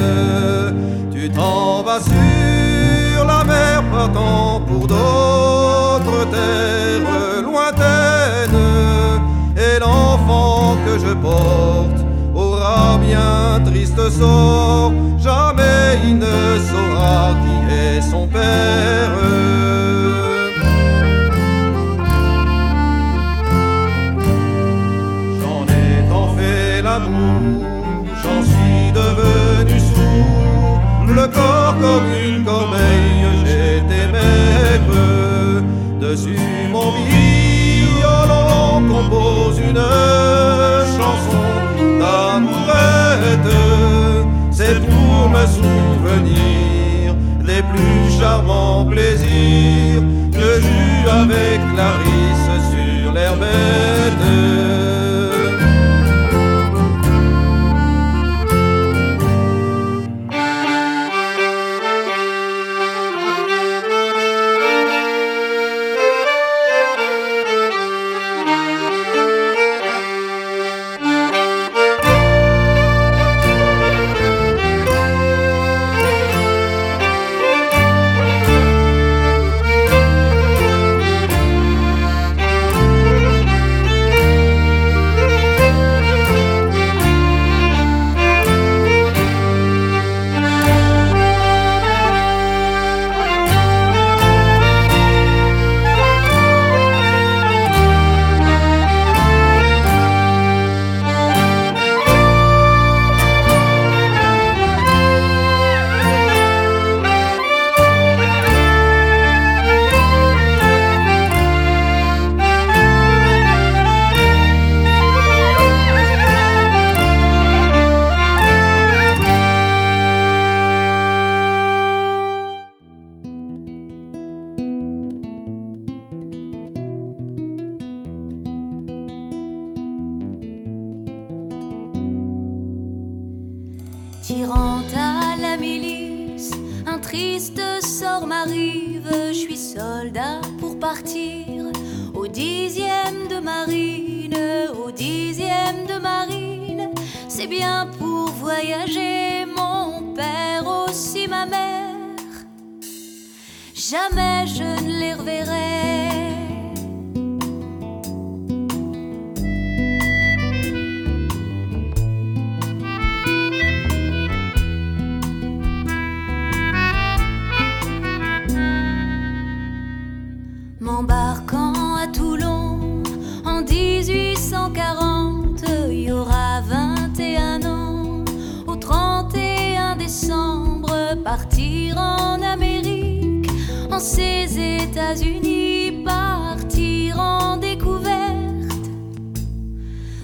Tu t'en vas sur la mer, partant pour d'autres terres l'enfant que je porte aura bien triste sort, jamais il ne saura qui est son père. J'en ai tant fait l'amour, j'en suis devenu sourd, le corps comme une corbeille, j'étais maigre. Dessus mon violon compose pour me souvenir les plus charmants plaisirs que j'eus avec Clarisse sur l'herbette.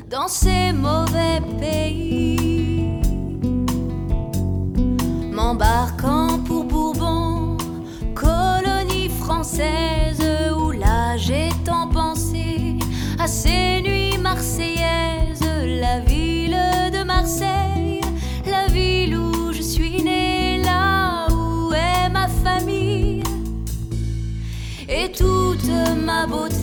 Dans ces mauvais pays. M'embarquant pour Bourbon, colonie française où là j'ai tant pensé à ces nuits marseillaises, la ville de Marseille, la ville où je suis née, là où est ma famille et toute ma beauté.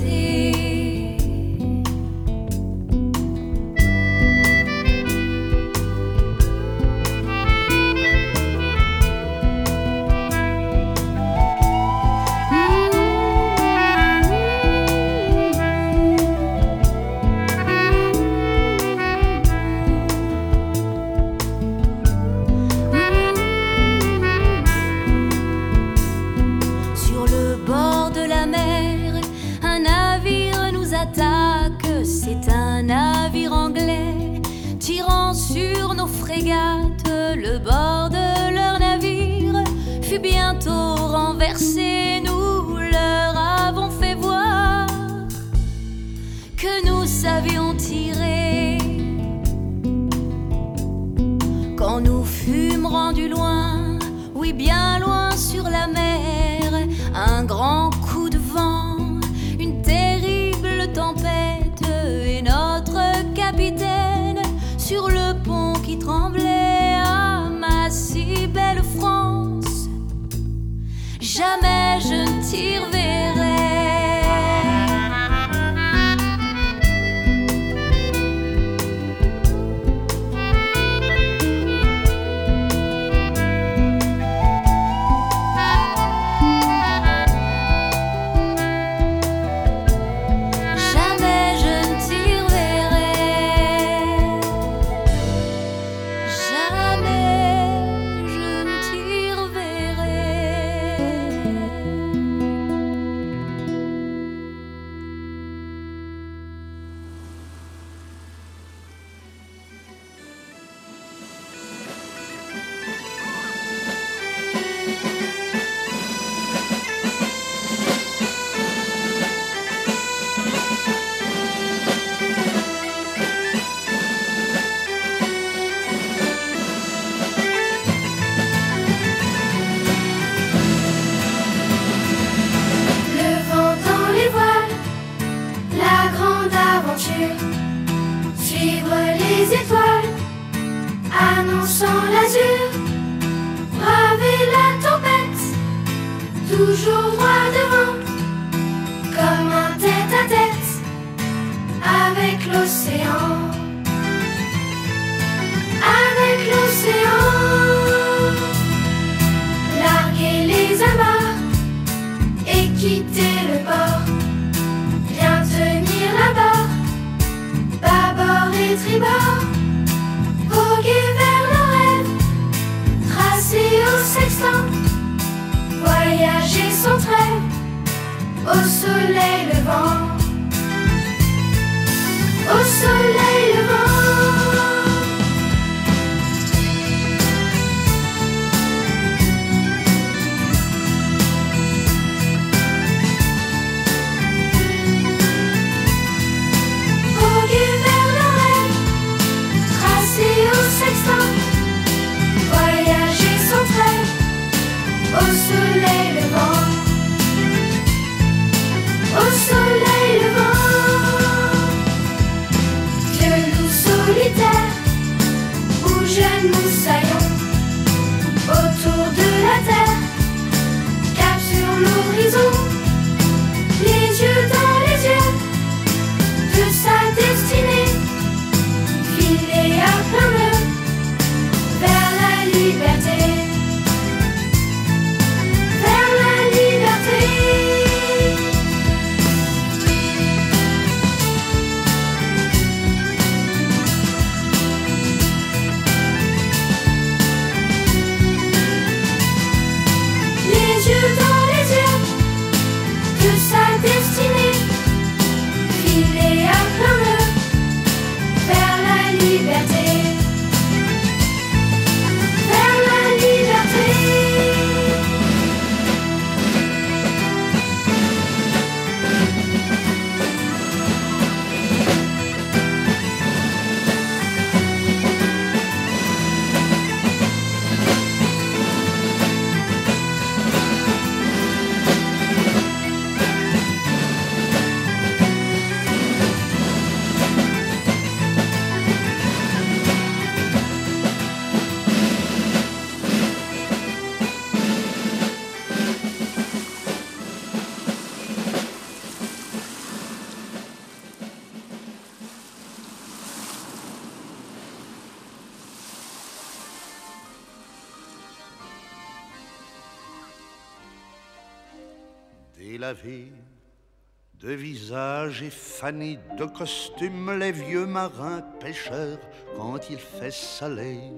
De costume, les vieux marins pêcheurs, quand il fait soleil.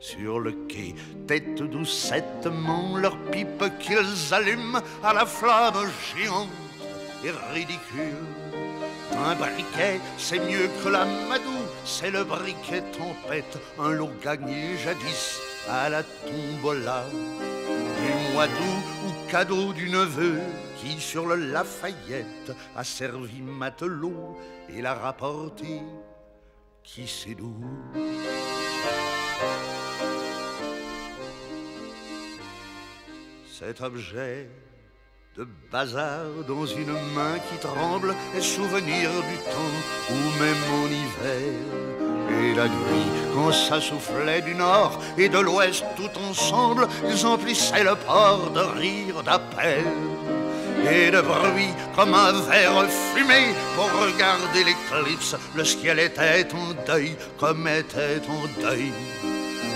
Sur le quai, tête doucettement, leurs pipes qu'ils allument à la flamme géante et ridicule. Un briquet, c'est mieux que la madou, c'est le briquet tempête, un lot gagné jadis à la tombola. Du mois d'août ou cadeau du neveu, qui sur le Lafayette a servi matelot et l'a rapporté qui sait d'où? Cet objet de bazar dans une main qui tremble est souvenir du temps où même en hiver et la nuit quand ça soufflait du nord et de l'ouest tout ensemble ils emplissaient le port de rire d'appel et de bruit comme un verre fumé pour regarder l'éclipse. Le ciel était en deuil comme était en deuil.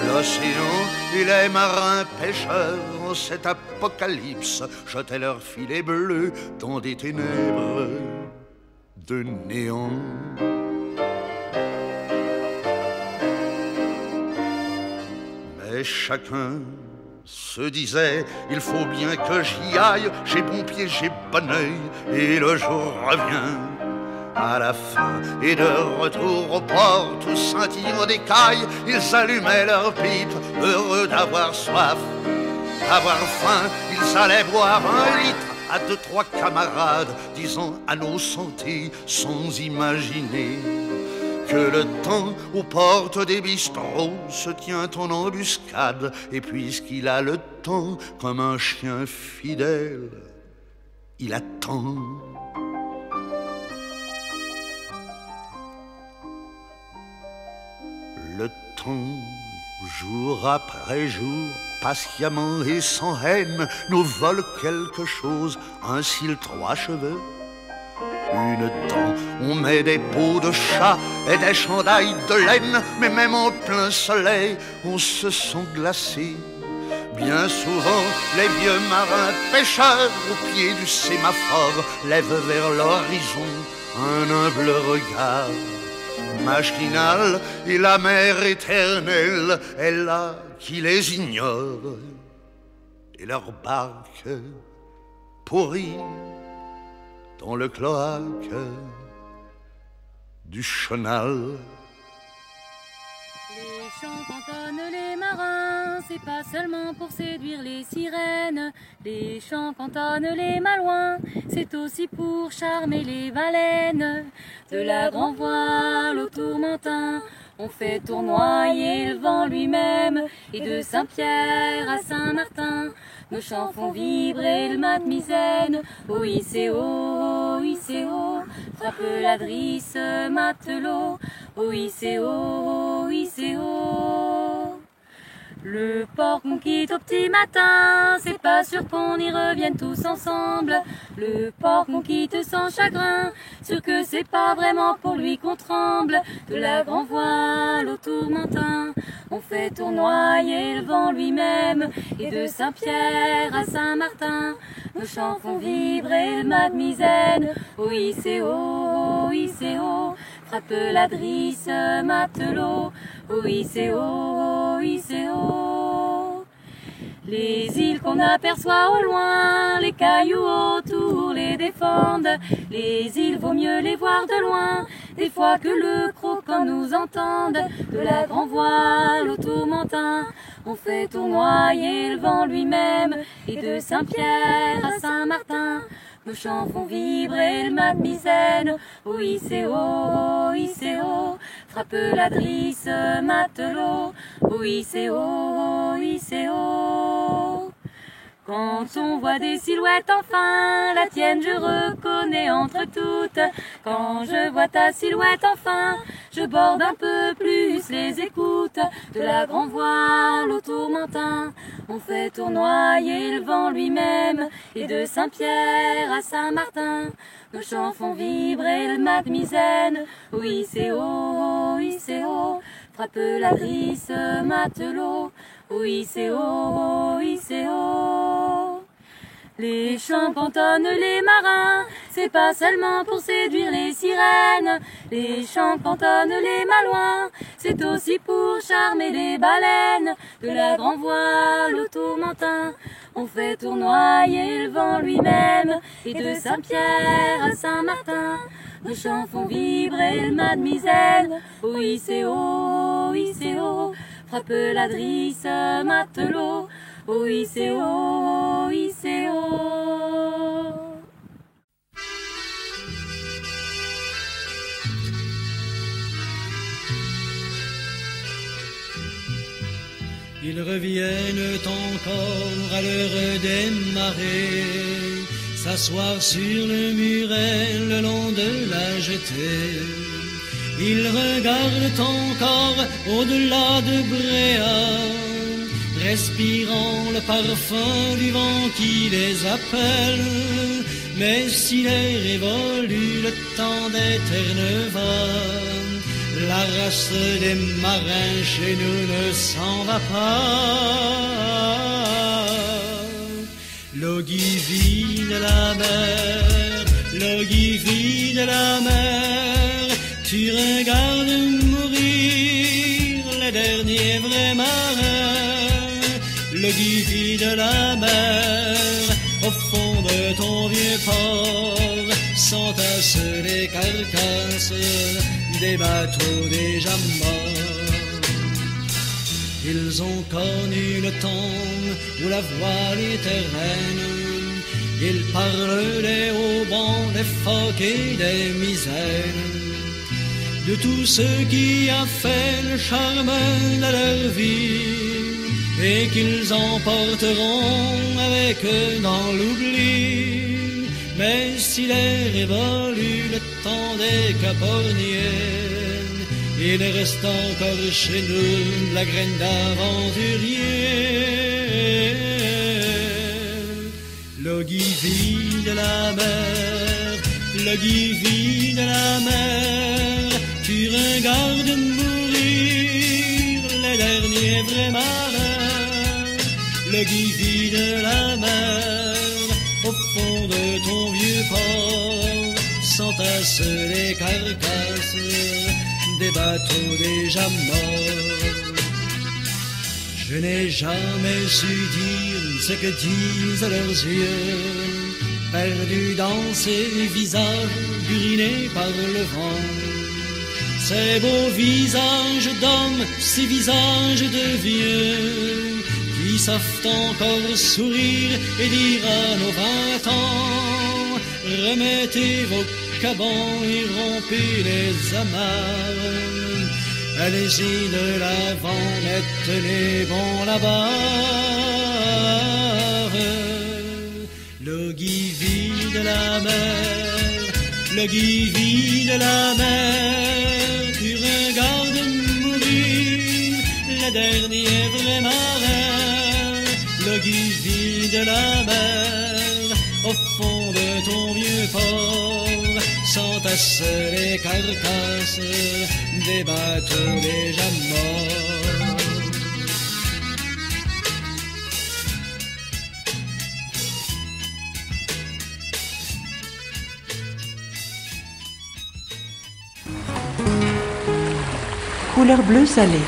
L'océan et les marins pêcheurs en cet apocalypse jetaient leurs filets bleus dans des ténèbres de néant. Mais chacun se disait, il faut bien que j'y aille, j'ai bon pied, j'ai bon oeil, et le jour revient. À la fin et de retour au port, tous scintillant d'écailles, ils allumaient leurs pipes, heureux d'avoir soif, d'avoir faim, ils allaient boire un litre à deux, trois camarades, disant à nos santé sans imaginer que le temps aux portes des bistrots se tient en embuscade, et puisqu'il a le temps comme un chien fidèle, il attend. Le temps, jour après jour, patiemment et sans haine, nous vole quelque chose, un cil, trois cheveux. Une dent, on met des peaux de chat et des chandails de laine, mais même en plein soleil, on se sent glacé. Bien souvent, les vieux marins pêcheurs au pied du sémaphore lèvent vers l'horizon un humble regard. Machinal et la mer éternelle est là qui les ignore. Et leur barque pourrit dans le cloaque du chenal. Les chants cantonnent les marins, c'est pas seulement pour séduire les sirènes. Les chants cantonnent les malouins, c'est aussi pour charmer les baleines. De la grand voile au tourmentin, on fait tournoyer le vent lui-même. Et de Saint-Pierre à Saint-Martin, nos chants font vibrer le mat misaine. Haut, oui, c'est haut, frappe la drisse, matelot. Haut, oui, c'est haut. Le port qu'on quitte au petit matin, c'est pas sûr qu'on y revienne tous ensemble. Le port qu'on quitte sans chagrin, sûr que c'est pas vraiment pour lui qu'on tremble. De la grand voile au tourmentin, on fait tournoyer le vent lui-même. Et de Saint-Pierre à Saint-Martin, nos chants font vibrer mat misaine. Oui, c'est haut, oui, c'est haut, frappe matelot. C'est haut. Les îles qu'on aperçoit au loin, les cailloux autour les défendent. Les îles vaut mieux les voir de loin, des fois que le croquant nous entende. De la grand voile au tourmentin, on fait tournoyer le vent lui-même. Et de Saint-Pierre à Saint-Martin, nos chants font vibrer le mat misaine. Haut, oui, c'est haut, frappe la drisse, matelot. Haut, oui, c'est haut. Quand on voit des silhouettes enfin, la tienne je reconnais entre toutes. Quand je vois ta silhouette enfin, je borde un peu plus les écoutes. De la grand voile au tourmentin, on fait tournoyer le vent lui-même. Et de Saint-Pierre à Saint-Martin, nos chants font vibrer le mat misaine. Oui, c'est haut, oui, c'est haut, frappe la drisse, matelot. C'est haut. Les chants cantonnent les marins, c'est pas seulement pour séduire les sirènes. Les chants cantonnent les malouins, c'est aussi pour charmer les baleines. De la grand voile au tourmentin, on fait tournoyer le vent lui-même. Et de Saint-Pierre à Saint-Martin, nos chants font vibrer le mat misaine. Oui, c'est frappe la drisse, matelot, OICO. Ils reviennent encore à l'heure des marées, s'asseoir sur le muret le long de la jetée. Ils regardent encore au-delà de Bréa, respirant le parfum du vent qui les appelle. Mais s'il est révolu le temps d'éternel la race des marins chez nous ne s'en va pas. L'ogivie de la mer, l'ogivie de la mer, tu regardes mourir les derniers vrais marins. L'ogivie de la mer, au fond de ton vieux port, s'entassent les carcasses des bateaux déjà morts. Ils ont connu le temps où la voile était reine. Ils parlent des haubans, des phoques et des misères. De tout ce qui a fait le charme de leur vie et qu'ils emporteront avec eux dans l'oubli. Mais s'il est révolu le temps des caporniennes, il reste encore chez nous la graine d'aventurier. L'ogivie de la mer, l'ogivie de la mer, tu regardes mourir les derniers vrais marins. L'ogivie de la mer, au fond de ton vieux port, s'entassent les carcasses des bateaux déjà morts. Je n'ai jamais su dire ce que disent leurs yeux, perdus dans ces visages urinés par le vent. Ces beaux visages d'hommes, ces visages de vieux, qui savent encore sourire et dire à nos vingt ans, remettez vos cabans et rompez les amarres. Allez-y de l'avant, maintenez bon la barre. Le guivi de la mer, le guivi de la mer, les derniers vrais marins. Le guivi de la mer, au fond de ton vieux port, s'entassent les carcasses des bateaux déjà morts. Couleur bleu salé.